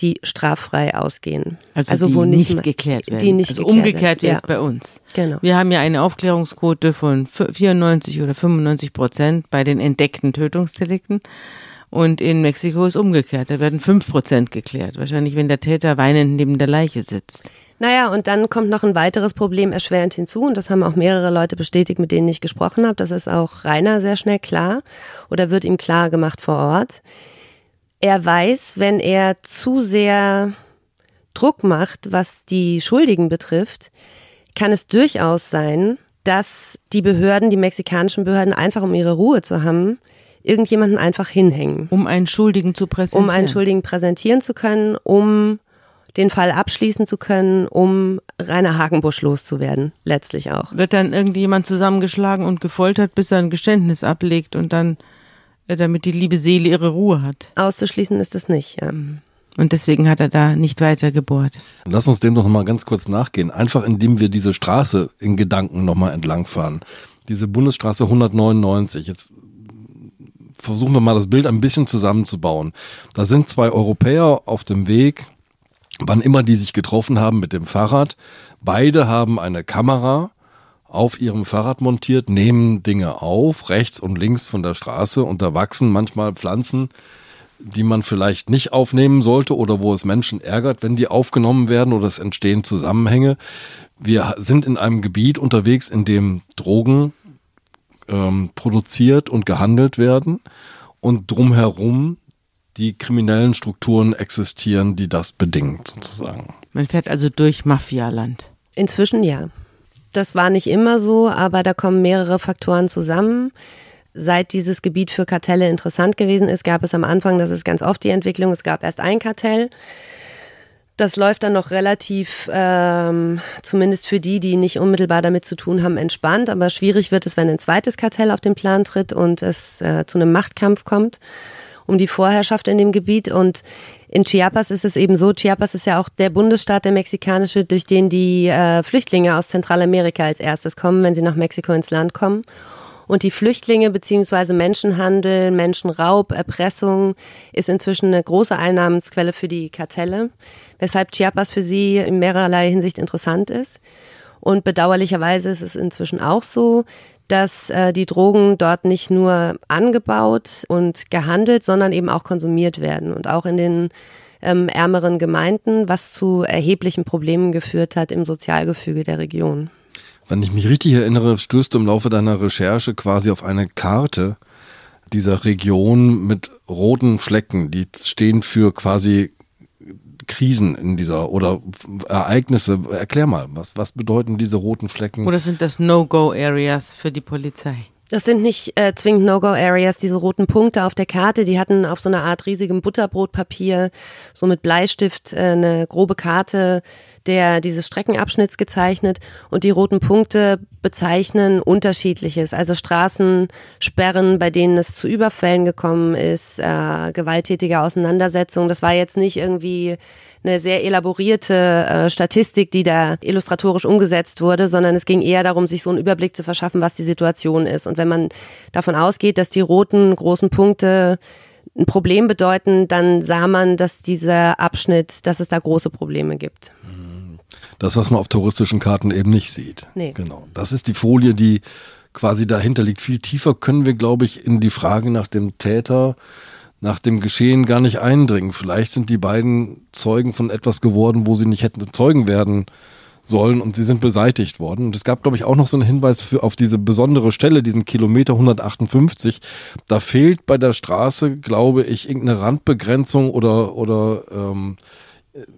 S3: die straffrei ausgehen.
S2: Also, also die wo nicht, nicht geklärt werden.
S3: Die nicht
S2: also
S3: geklärt
S2: umgekehrt wäre es ja. bei uns. Genau. Wir haben ja eine Aufklärungsquote von 94 oder 95 Prozent bei den entdeckten Tötungsdelikten. Und in Mexiko ist umgekehrt. Da werden 5 Prozent geklärt. Wahrscheinlich, wenn der Täter weinend neben der Leiche sitzt.
S3: Naja, und dann kommt noch ein weiteres Problem erschwerend hinzu. Und das haben auch mehrere Leute bestätigt, mit denen ich gesprochen habe. Das ist auch Rainer sehr schnell klar. Oder wird ihm klar gemacht vor Ort er weiß, wenn er zu sehr Druck macht, was die Schuldigen betrifft, kann es durchaus sein, dass die Behörden, die mexikanischen Behörden, einfach um ihre Ruhe zu haben, irgendjemanden einfach hinhängen.
S2: Um einen Schuldigen zu präsentieren.
S3: Um einen Schuldigen präsentieren zu können, um den Fall abschließen zu können, um Rainer Hagenbusch loszuwerden, letztlich auch.
S2: Wird dann irgendjemand zusammengeschlagen und gefoltert, bis er ein Geständnis ablegt und dann, damit die liebe Seele ihre Ruhe hat?
S3: Auszuschließen ist es nicht, ja.
S2: Und deswegen hat er da nicht weiter gebohrt.
S1: Lass uns dem doch nochmal ganz kurz nachgehen. Einfach indem wir diese Straße in Gedanken nochmal entlangfahren. Diese Bundesstraße 199. Jetzt versuchen wir mal das Bild ein bisschen zusammenzubauen. Da sind zwei Europäer auf dem Weg, wann immer die sich getroffen haben mit dem Fahrrad. Beide haben eine Kamera auf ihrem Fahrrad montiert, nehmen Dinge auf, rechts und links von der Straße und da wachsen manchmal Pflanzen, die man vielleicht nicht aufnehmen sollte oder wo es Menschen ärgert, wenn die aufgenommen werden oder es entstehen Zusammenhänge. Wir sind in einem Gebiet unterwegs, in dem Drogen ähm, produziert und gehandelt werden und drumherum die kriminellen Strukturen existieren, die das bedingen, sozusagen.
S2: Man fährt also durch Mafialand.
S3: Inzwischen ja. Das war nicht immer so, aber da kommen mehrere Faktoren zusammen seit dieses Gebiet für Kartelle interessant gewesen ist, gab es am Anfang, das ist ganz oft die Entwicklung, es gab erst ein Kartell. Das läuft dann noch relativ, ähm, zumindest für die, die nicht unmittelbar damit zu tun haben, entspannt. Aber schwierig wird es, wenn ein zweites Kartell auf den Plan tritt und es äh, zu einem Machtkampf kommt um die Vorherrschaft in dem Gebiet. Und in Chiapas ist es eben so, Chiapas ist ja auch der Bundesstaat, der mexikanische, durch den die äh, Flüchtlinge aus Zentralamerika als erstes kommen, wenn sie nach Mexiko ins Land kommen. Und die Flüchtlinge beziehungsweise Menschenhandel, Menschenraub, Erpressung ist inzwischen eine große Einnahmensquelle für die Kartelle, weshalb Chiapas für sie in mehrerlei Hinsicht interessant ist. Und bedauerlicherweise ist es inzwischen auch so, dass äh, die Drogen dort nicht nur angebaut und gehandelt, sondern eben auch konsumiert werden und auch in den ähm, ärmeren Gemeinden, was zu erheblichen Problemen geführt hat im Sozialgefüge der Region.
S1: Wenn ich mich richtig erinnere, stößt du im Laufe deiner Recherche quasi auf eine Karte dieser Region mit roten Flecken, die stehen für quasi Krisen in dieser oder Ereignisse. Erklär mal, was, was bedeuten diese roten Flecken?
S2: Oder sind das No-Go-Areas für die Polizei?
S3: Das sind nicht äh, zwingend No-Go-Areas, diese roten Punkte auf der Karte, die hatten auf so einer Art riesigem Butterbrotpapier, so mit Bleistift, äh, eine grobe Karte der dieses Streckenabschnitts gezeichnet und die roten Punkte bezeichnen unterschiedliches, also Straßensperren, bei denen es zu Überfällen gekommen ist, äh, gewalttätige Auseinandersetzungen. Das war jetzt nicht irgendwie eine sehr elaborierte äh, Statistik, die da illustratorisch umgesetzt wurde, sondern es ging eher darum, sich so einen Überblick zu verschaffen, was die Situation ist. Und wenn man davon ausgeht, dass die roten großen Punkte ein Problem bedeuten, dann sah man, dass dieser Abschnitt, dass es da große Probleme gibt.
S1: Das, was man auf touristischen Karten eben nicht sieht.
S3: Nee.
S1: Genau. Das ist die Folie, die quasi dahinter liegt. Viel tiefer können wir, glaube ich, in die Frage nach dem Täter, nach dem Geschehen gar nicht eindringen. Vielleicht sind die beiden Zeugen von etwas geworden, wo sie nicht hätten Zeugen werden sollen und sie sind beseitigt worden. Und es gab, glaube ich, auch noch so einen Hinweis für, auf diese besondere Stelle, diesen Kilometer 158. Da fehlt bei der Straße, glaube ich, irgendeine Randbegrenzung oder, oder ähm,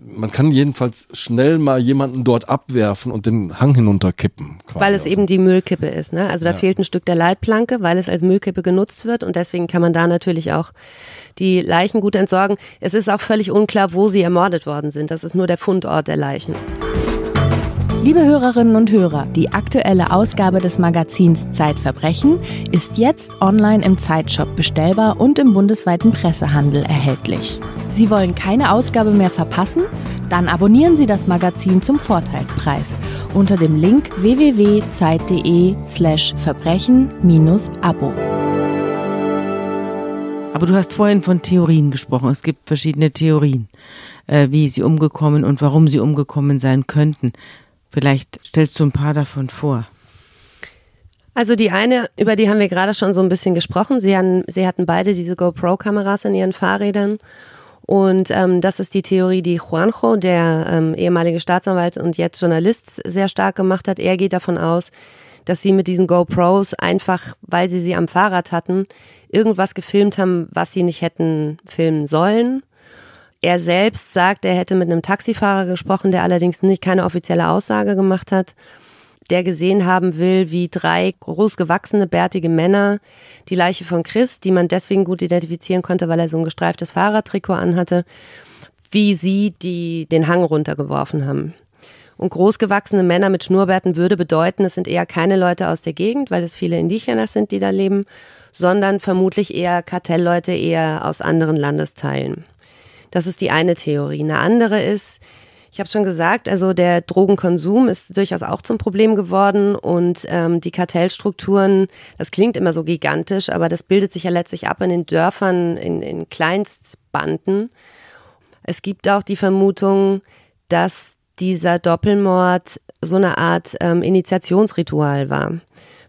S1: man kann jedenfalls schnell mal jemanden dort abwerfen und den Hang hinunterkippen.
S3: Weil es eben die Müllkippe ist. Ne? Also da ja. fehlt ein Stück der Leitplanke, weil es als Müllkippe genutzt wird und deswegen kann man da natürlich auch die Leichen gut entsorgen. Es ist auch völlig unklar, wo sie ermordet worden sind. Das ist nur der Fundort der Leichen.
S5: Liebe Hörerinnen und Hörer, die aktuelle Ausgabe des Magazins Zeitverbrechen ist jetzt online im Zeitshop bestellbar und im bundesweiten Pressehandel erhältlich. Sie wollen keine Ausgabe mehr verpassen? Dann abonnieren Sie das Magazin zum Vorteilspreis unter dem Link www.zeit.de/slash verbrechen-abo.
S2: Aber du hast vorhin von Theorien gesprochen. Es gibt verschiedene Theorien, äh, wie sie umgekommen und warum sie umgekommen sein könnten. Vielleicht stellst du ein paar davon vor.
S3: Also die eine, über die haben wir gerade schon so ein bisschen gesprochen. Sie hatten, sie hatten beide diese GoPro-Kameras in ihren Fahrrädern. Und ähm, das ist die Theorie, die Juanjo, der ähm, ehemalige Staatsanwalt und jetzt Journalist, sehr stark gemacht hat. Er geht davon aus, dass sie mit diesen GoPros einfach, weil sie sie am Fahrrad hatten, irgendwas gefilmt haben, was sie nicht hätten filmen sollen er selbst sagt, er hätte mit einem Taxifahrer gesprochen, der allerdings nicht keine offizielle Aussage gemacht hat, der gesehen haben will, wie drei großgewachsene, bärtige Männer die Leiche von Chris, die man deswegen gut identifizieren konnte, weil er so ein gestreiftes Fahrradtrikot anhatte, wie sie die den Hang runtergeworfen haben. Und großgewachsene Männer mit Schnurrbärten würde bedeuten, es sind eher keine Leute aus der Gegend, weil es viele Indigenas sind, die da leben, sondern vermutlich eher Kartellleute, eher aus anderen Landesteilen. Das ist die eine Theorie. Eine andere ist, ich habe schon gesagt, also der Drogenkonsum ist durchaus auch zum Problem geworden und ähm, die Kartellstrukturen, das klingt immer so gigantisch, aber das bildet sich ja letztlich ab in den Dörfern, in, in Kleinstbanden. Es gibt auch die Vermutung, dass dieser Doppelmord so eine Art ähm, Initiationsritual war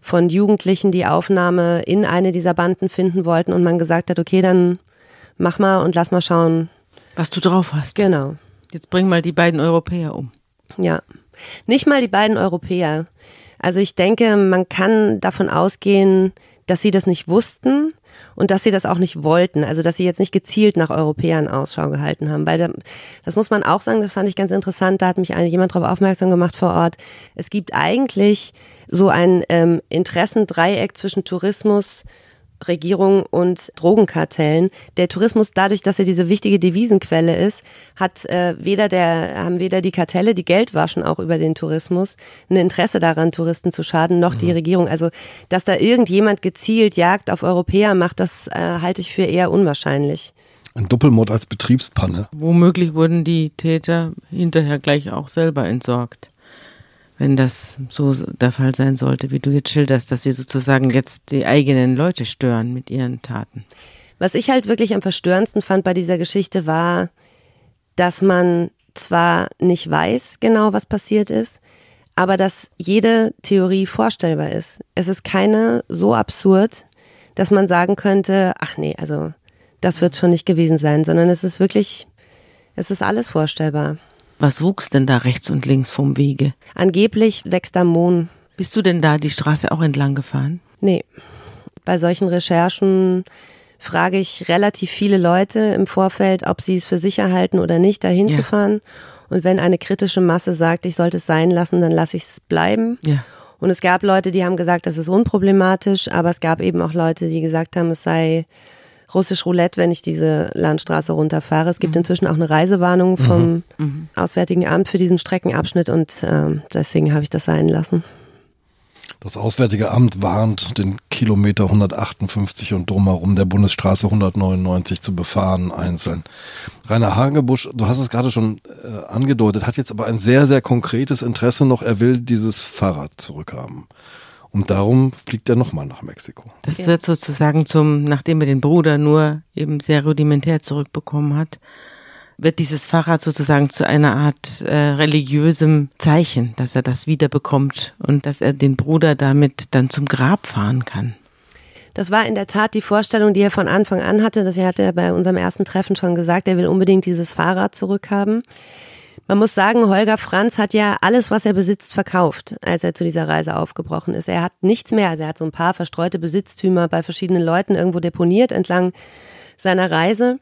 S3: von Jugendlichen, die Aufnahme in eine dieser Banden finden wollten und man gesagt hat, okay, dann mach mal und lass mal schauen.
S2: Was du drauf hast.
S3: Genau.
S2: Jetzt bring mal die beiden Europäer um.
S3: Ja. Nicht mal die beiden Europäer. Also ich denke, man kann davon ausgehen, dass sie das nicht wussten und dass sie das auch nicht wollten. Also dass sie jetzt nicht gezielt nach Europäern Ausschau gehalten haben. Weil da, das muss man auch sagen, das fand ich ganz interessant. Da hat mich jemand darauf aufmerksam gemacht vor Ort. Es gibt eigentlich so ein ähm, Interessendreieck zwischen Tourismus, Regierung und Drogenkartellen. Der Tourismus, dadurch, dass er diese wichtige Devisenquelle ist, hat äh, weder der, haben weder die Kartelle, die Geld waschen, auch über den Tourismus, ein Interesse daran, Touristen zu schaden, noch mhm. die Regierung. Also, dass da irgendjemand gezielt Jagd auf Europäer macht, das äh, halte ich für eher unwahrscheinlich.
S1: Ein Doppelmord als Betriebspanne.
S2: Womöglich wurden die Täter hinterher gleich auch selber entsorgt wenn das so der Fall sein sollte, wie du jetzt schilderst, dass sie sozusagen jetzt die eigenen Leute stören mit ihren Taten.
S3: Was ich halt wirklich am verstörendsten fand bei dieser Geschichte war, dass man zwar nicht weiß genau, was passiert ist, aber dass jede Theorie vorstellbar ist. Es ist keine so absurd, dass man sagen könnte, ach nee, also das wird schon nicht gewesen sein, sondern es ist wirklich, es ist alles vorstellbar.
S2: Was wuchs denn da rechts und links vom Wege?
S3: Angeblich wächst da Mohn.
S2: Bist du denn da die Straße auch entlang gefahren?
S3: Nee. Bei solchen Recherchen frage ich relativ viele Leute im Vorfeld, ob sie es für sicher halten oder nicht, dahin ja. zu fahren. Und wenn eine kritische Masse sagt, ich sollte es sein lassen, dann lasse ich es bleiben.
S2: Ja.
S3: Und es gab Leute, die haben gesagt, das ist unproblematisch, aber es gab eben auch Leute, die gesagt haben, es sei russisch Roulette, wenn ich diese Landstraße runterfahre. Es gibt mhm. inzwischen auch eine Reisewarnung vom mhm. mhm. Auswärtigen Amt für diesen Streckenabschnitt und äh, deswegen habe ich das sein lassen.
S1: Das Auswärtige Amt warnt, den Kilometer 158 und drumherum der Bundesstraße 199 zu befahren, einzeln. Rainer Hagebusch, du hast es gerade schon äh, angedeutet, hat jetzt aber ein sehr, sehr konkretes Interesse noch. Er will dieses Fahrrad zurückhaben. Und darum fliegt er nochmal nach Mexiko.
S2: Das ja. wird sozusagen zum, nachdem er den Bruder nur eben sehr rudimentär zurückbekommen hat, wird dieses Fahrrad sozusagen zu einer Art äh, religiösem Zeichen, dass er das wiederbekommt und dass er den Bruder damit dann zum Grab fahren kann.
S3: Das war in der Tat die Vorstellung, die er von Anfang an hatte. Das hat er bei unserem ersten Treffen schon gesagt. Er will unbedingt dieses Fahrrad zurückhaben. Man muss sagen, Holger Franz hat ja alles, was er besitzt, verkauft, als er zu dieser Reise aufgebrochen ist. Er hat nichts mehr. Also er hat so ein paar verstreute Besitztümer bei verschiedenen Leuten irgendwo deponiert entlang seiner Reise.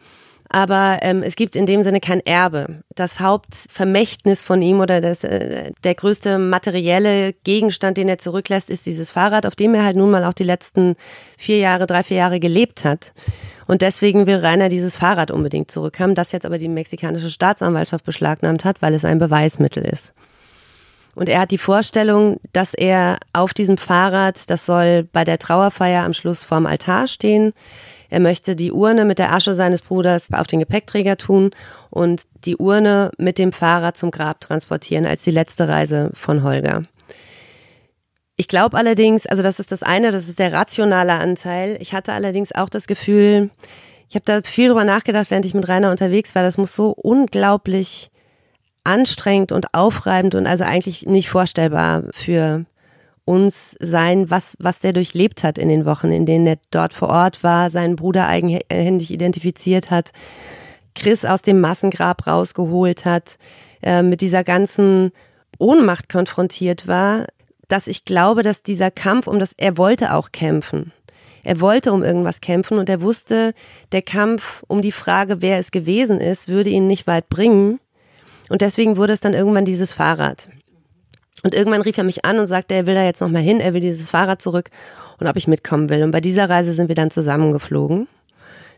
S3: Aber ähm, es gibt in dem Sinne kein Erbe. Das Hauptvermächtnis von ihm oder das, äh, der größte materielle Gegenstand, den er zurücklässt, ist dieses Fahrrad, auf dem er halt nun mal auch die letzten vier Jahre, drei, vier Jahre gelebt hat. Und deswegen will Rainer dieses Fahrrad unbedingt zurückhaben, das jetzt aber die mexikanische Staatsanwaltschaft beschlagnahmt hat, weil es ein Beweismittel ist. Und er hat die Vorstellung, dass er auf diesem Fahrrad, das soll bei der Trauerfeier am Schluss vorm Altar stehen. Er möchte die Urne mit der Asche seines Bruders auf den Gepäckträger tun und die Urne mit dem Fahrrad zum Grab transportieren als die letzte Reise von Holger. Ich glaube allerdings, also das ist das eine, das ist der rationale Anteil. Ich hatte allerdings auch das Gefühl, ich habe da viel drüber nachgedacht, während ich mit Rainer unterwegs war. Das muss so unglaublich anstrengend und aufreibend und also eigentlich nicht vorstellbar für uns sein, was, was der durchlebt hat in den Wochen, in denen er dort vor Ort war, seinen Bruder eigenhändig identifiziert hat, Chris aus dem Massengrab rausgeholt hat, äh, mit dieser ganzen Ohnmacht konfrontiert war, dass ich glaube, dass dieser Kampf um das, er wollte auch kämpfen. Er wollte um irgendwas kämpfen und er wusste, der Kampf um die Frage, wer es gewesen ist, würde ihn nicht weit bringen. Und deswegen wurde es dann irgendwann dieses Fahrrad. Und irgendwann rief er mich an und sagte, er will da jetzt nochmal hin, er will dieses Fahrrad zurück und ob ich mitkommen will. Und bei dieser Reise sind wir dann zusammengeflogen.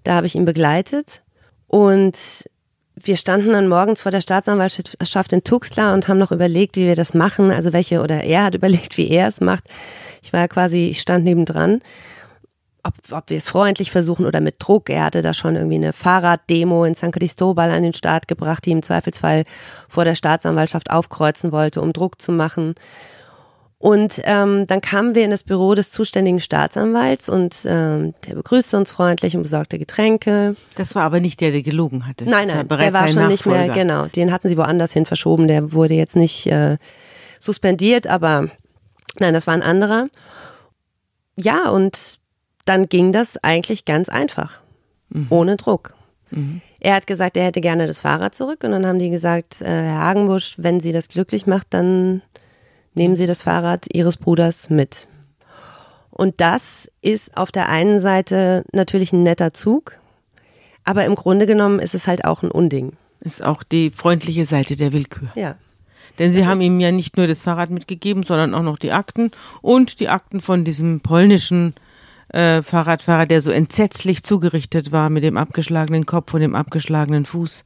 S3: Da habe ich ihn begleitet und wir standen dann morgens vor der Staatsanwaltschaft in Tuxtla und haben noch überlegt, wie wir das machen. Also welche, oder er hat überlegt, wie er es macht. Ich war quasi, ich stand nebendran ob, ob wir es freundlich versuchen oder mit Druck. Er hatte da schon irgendwie eine Fahrraddemo in San Cristobal an den Start gebracht, die im Zweifelsfall vor der Staatsanwaltschaft aufkreuzen wollte, um Druck zu machen. Und ähm, dann kamen wir in das Büro des zuständigen Staatsanwalts und ähm, der begrüßte uns freundlich und besorgte Getränke.
S2: Das war aber nicht der, der gelogen hatte.
S3: Nein, nein, war der war schon nicht mehr, genau. Den hatten sie woanders hin verschoben, der wurde jetzt nicht äh, suspendiert, aber nein, das war ein anderer. Ja, und dann ging das eigentlich ganz einfach, mhm. ohne Druck. Mhm. Er hat gesagt, er hätte gerne das Fahrrad zurück und dann haben die gesagt, äh, Herr Hagenbusch, wenn Sie das glücklich macht, dann nehmen Sie das Fahrrad Ihres Bruders mit. Und das ist auf der einen Seite natürlich ein netter Zug, aber im Grunde genommen ist es halt auch ein Unding.
S2: Ist auch die freundliche Seite der Willkür.
S3: Ja.
S2: Denn sie das haben ihm ja nicht nur das Fahrrad mitgegeben, sondern auch noch die Akten und die Akten von diesem polnischen äh, Fahrradfahrer, der so entsetzlich zugerichtet war mit dem abgeschlagenen Kopf und dem abgeschlagenen Fuß.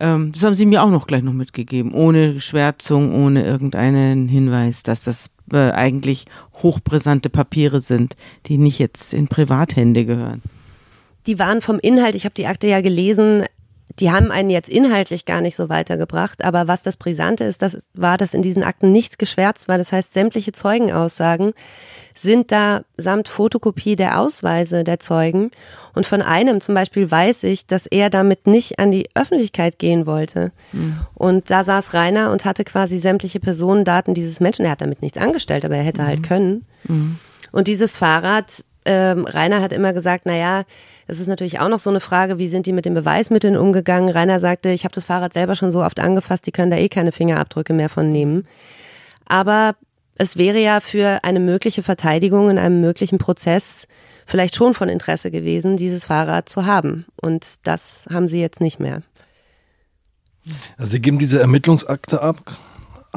S2: Ähm, das haben sie mir auch noch gleich noch mitgegeben, ohne Schwärzung, ohne irgendeinen Hinweis, dass das äh, eigentlich hochbrisante Papiere sind, die nicht jetzt in Privathände gehören.
S3: Die waren vom Inhalt, ich habe die Akte ja gelesen, die haben einen jetzt inhaltlich gar nicht so weitergebracht, aber was das Brisante ist, das war, dass in diesen Akten nichts geschwärzt war. Das heißt, sämtliche Zeugenaussagen sind da samt Fotokopie der Ausweise der Zeugen. Und von einem zum Beispiel weiß ich, dass er damit nicht an die Öffentlichkeit gehen wollte. Mhm. Und da saß Rainer und hatte quasi sämtliche Personendaten dieses Menschen. Er hat damit nichts angestellt, aber er hätte mhm. halt können. Mhm. Und dieses Fahrrad, ähm, Rainer hat immer gesagt, naja, es ist natürlich auch noch so eine Frage, wie sind die mit den Beweismitteln umgegangen? Rainer sagte, ich habe das Fahrrad selber schon so oft angefasst, die können da eh keine Fingerabdrücke mehr von nehmen. Aber es wäre ja für eine mögliche Verteidigung in einem möglichen Prozess vielleicht schon von Interesse gewesen, dieses Fahrrad zu haben. Und das haben sie jetzt nicht mehr.
S1: Also sie geben diese Ermittlungsakte ab.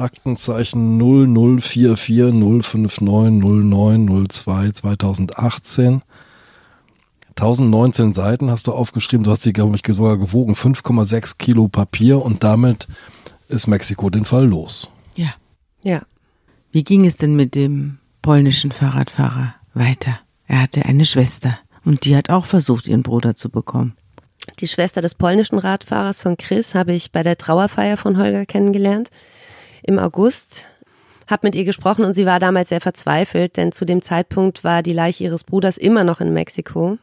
S1: Aktenzeichen 0044 059 0902 2018. 1019 Seiten hast du aufgeschrieben. Du hast sie, glaube ich, sogar gewogen. 5,6 Kilo Papier und damit ist Mexiko den Fall los.
S2: Ja.
S3: Ja.
S2: Wie ging es denn mit dem polnischen Fahrradfahrer weiter? Er hatte eine Schwester und die hat auch versucht, ihren Bruder zu bekommen.
S3: Die Schwester des polnischen Radfahrers von Chris habe ich bei der Trauerfeier von Holger kennengelernt im August. Hab mit ihr gesprochen und sie war damals sehr verzweifelt, denn zu dem Zeitpunkt war die Leiche ihres Bruders immer noch in Mexiko.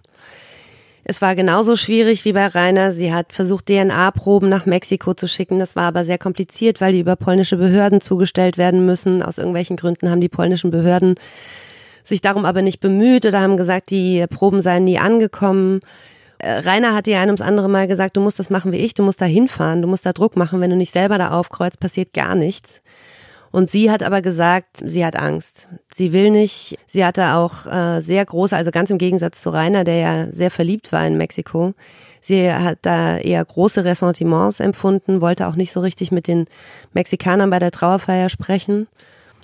S3: Es war genauso schwierig wie bei Rainer. Sie hat versucht, DNA-Proben nach Mexiko zu schicken. Das war aber sehr kompliziert, weil die über polnische Behörden zugestellt werden müssen. Aus irgendwelchen Gründen haben die polnischen Behörden sich darum aber nicht bemüht oder haben gesagt, die Proben seien nie angekommen. Äh, Rainer hat ihr ein ums andere Mal gesagt, du musst das machen wie ich, du musst da hinfahren, du musst da Druck machen, wenn du nicht selber da aufkreuzt, passiert gar nichts. Und sie hat aber gesagt, sie hat Angst. Sie will nicht. Sie hatte auch äh, sehr große, also ganz im Gegensatz zu Rainer, der ja sehr verliebt war in Mexiko. Sie hat da eher große Ressentiments empfunden, wollte auch nicht so richtig mit den Mexikanern bei der Trauerfeier sprechen.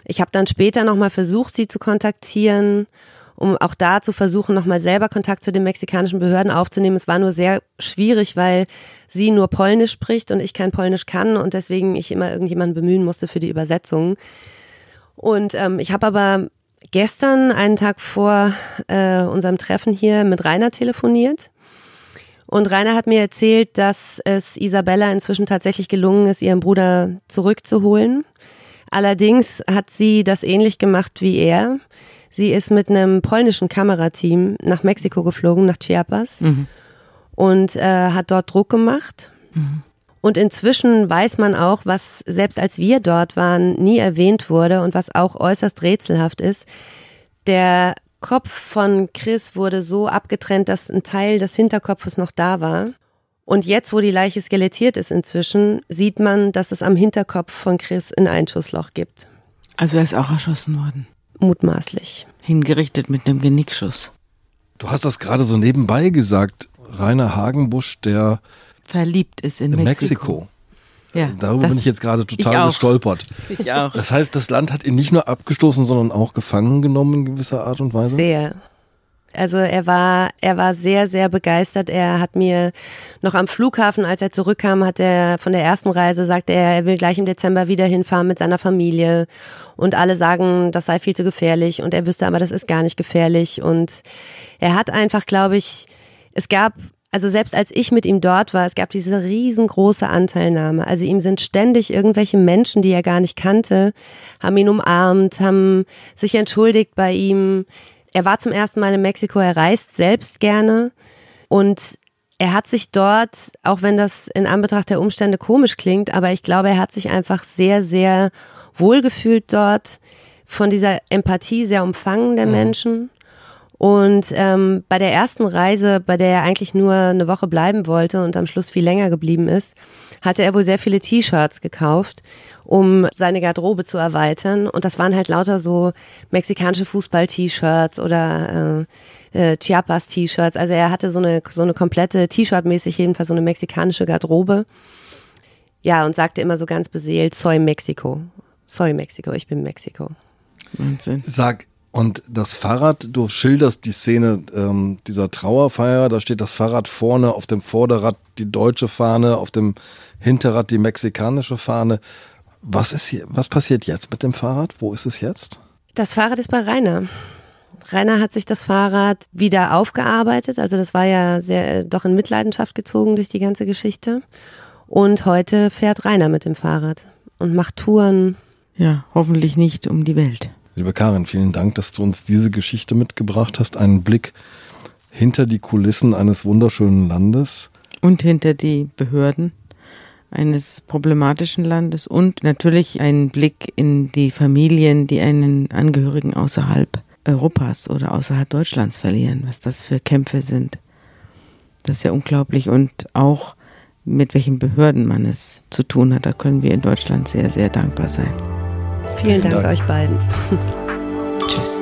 S3: Ich habe dann später nochmal versucht, sie zu kontaktieren um auch da zu versuchen, nochmal selber Kontakt zu den mexikanischen Behörden aufzunehmen. Es war nur sehr schwierig, weil sie nur Polnisch spricht und ich kein Polnisch kann und deswegen ich immer irgendjemanden bemühen musste für die Übersetzung. Und ähm, ich habe aber gestern, einen Tag vor äh, unserem Treffen hier, mit Rainer telefoniert. Und Rainer hat mir erzählt, dass es Isabella inzwischen tatsächlich gelungen ist, ihren Bruder zurückzuholen. Allerdings hat sie das ähnlich gemacht wie er. Sie ist mit einem polnischen Kamerateam nach Mexiko geflogen, nach Chiapas mhm. und äh, hat dort Druck gemacht. Mhm. Und inzwischen weiß man auch, was selbst als wir dort waren, nie erwähnt wurde und was auch äußerst rätselhaft ist. Der Kopf von Chris wurde so abgetrennt, dass ein Teil des Hinterkopfes noch da war. Und jetzt, wo die Leiche skelettiert ist inzwischen, sieht man, dass es am Hinterkopf von Chris ein Einschussloch gibt.
S2: Also er ist auch erschossen worden.
S3: Mutmaßlich.
S2: Hingerichtet mit einem Genickschuss.
S1: Du hast das gerade so nebenbei gesagt. Rainer Hagenbusch, der
S2: verliebt ist in,
S1: in
S2: Mexiko.
S1: Mexiko. Ja, Darüber bin ich jetzt gerade total gestolpert.
S2: Ich auch.
S1: Das heißt, das Land hat ihn nicht nur abgestoßen, sondern auch gefangen genommen in gewisser Art und Weise?
S3: Sehr. Also er war, er war sehr, sehr begeistert. Er hat mir noch am Flughafen, als er zurückkam, hat er von der ersten Reise sagt er, er will gleich im Dezember wieder hinfahren mit seiner Familie. Und alle sagen, das sei viel zu gefährlich. Und er wüsste aber, das ist gar nicht gefährlich. Und er hat einfach, glaube ich, es gab also selbst als ich mit ihm dort war, es gab diese riesengroße Anteilnahme. Also ihm sind ständig irgendwelche Menschen, die er gar nicht kannte, haben ihn umarmt, haben sich entschuldigt bei ihm. Er war zum ersten Mal in Mexiko, er reist selbst gerne und er hat sich dort, auch wenn das in Anbetracht der Umstände komisch klingt, aber ich glaube, er hat sich einfach sehr, sehr wohlgefühlt dort, von dieser Empathie sehr umfangen der mhm. Menschen. Und ähm, bei der ersten Reise, bei der er eigentlich nur eine Woche bleiben wollte und am Schluss viel länger geblieben ist, hatte er wohl sehr viele T-Shirts gekauft um seine Garderobe zu erweitern. Und das waren halt lauter so mexikanische Fußball-T-Shirts oder äh, äh, Chiapas-T-Shirts. Also er hatte so eine, so eine komplette T-Shirt-mäßig jedenfalls so eine mexikanische Garderobe. Ja, und sagte immer so ganz beseelt, soy Mexiko. Soy Mexiko, ich bin Mexiko.
S1: Wahnsinn. Sag, und das Fahrrad, du schilderst die Szene ähm, dieser Trauerfeier, da steht das Fahrrad vorne, auf dem Vorderrad die deutsche Fahne, auf dem Hinterrad die mexikanische Fahne. Was ist hier, was passiert jetzt mit dem Fahrrad? Wo ist es jetzt?
S3: Das Fahrrad ist bei Rainer. Rainer hat sich das Fahrrad wieder aufgearbeitet. Also das war ja sehr äh, doch in Mitleidenschaft gezogen durch die ganze Geschichte. Und heute fährt Rainer mit dem Fahrrad und macht Touren.
S2: Ja, hoffentlich nicht um die Welt.
S1: Liebe Karin, vielen Dank, dass du uns diese Geschichte mitgebracht hast. Einen Blick hinter die Kulissen eines wunderschönen Landes.
S2: Und hinter die Behörden eines problematischen Landes und natürlich einen Blick in die Familien, die einen Angehörigen außerhalb Europas oder außerhalb Deutschlands verlieren, was das für Kämpfe sind. Das ist ja unglaublich und auch mit welchen Behörden man es zu tun hat, da können wir in Deutschland sehr, sehr dankbar sein.
S3: Vielen Dank, Dank. euch beiden.
S2: Tschüss.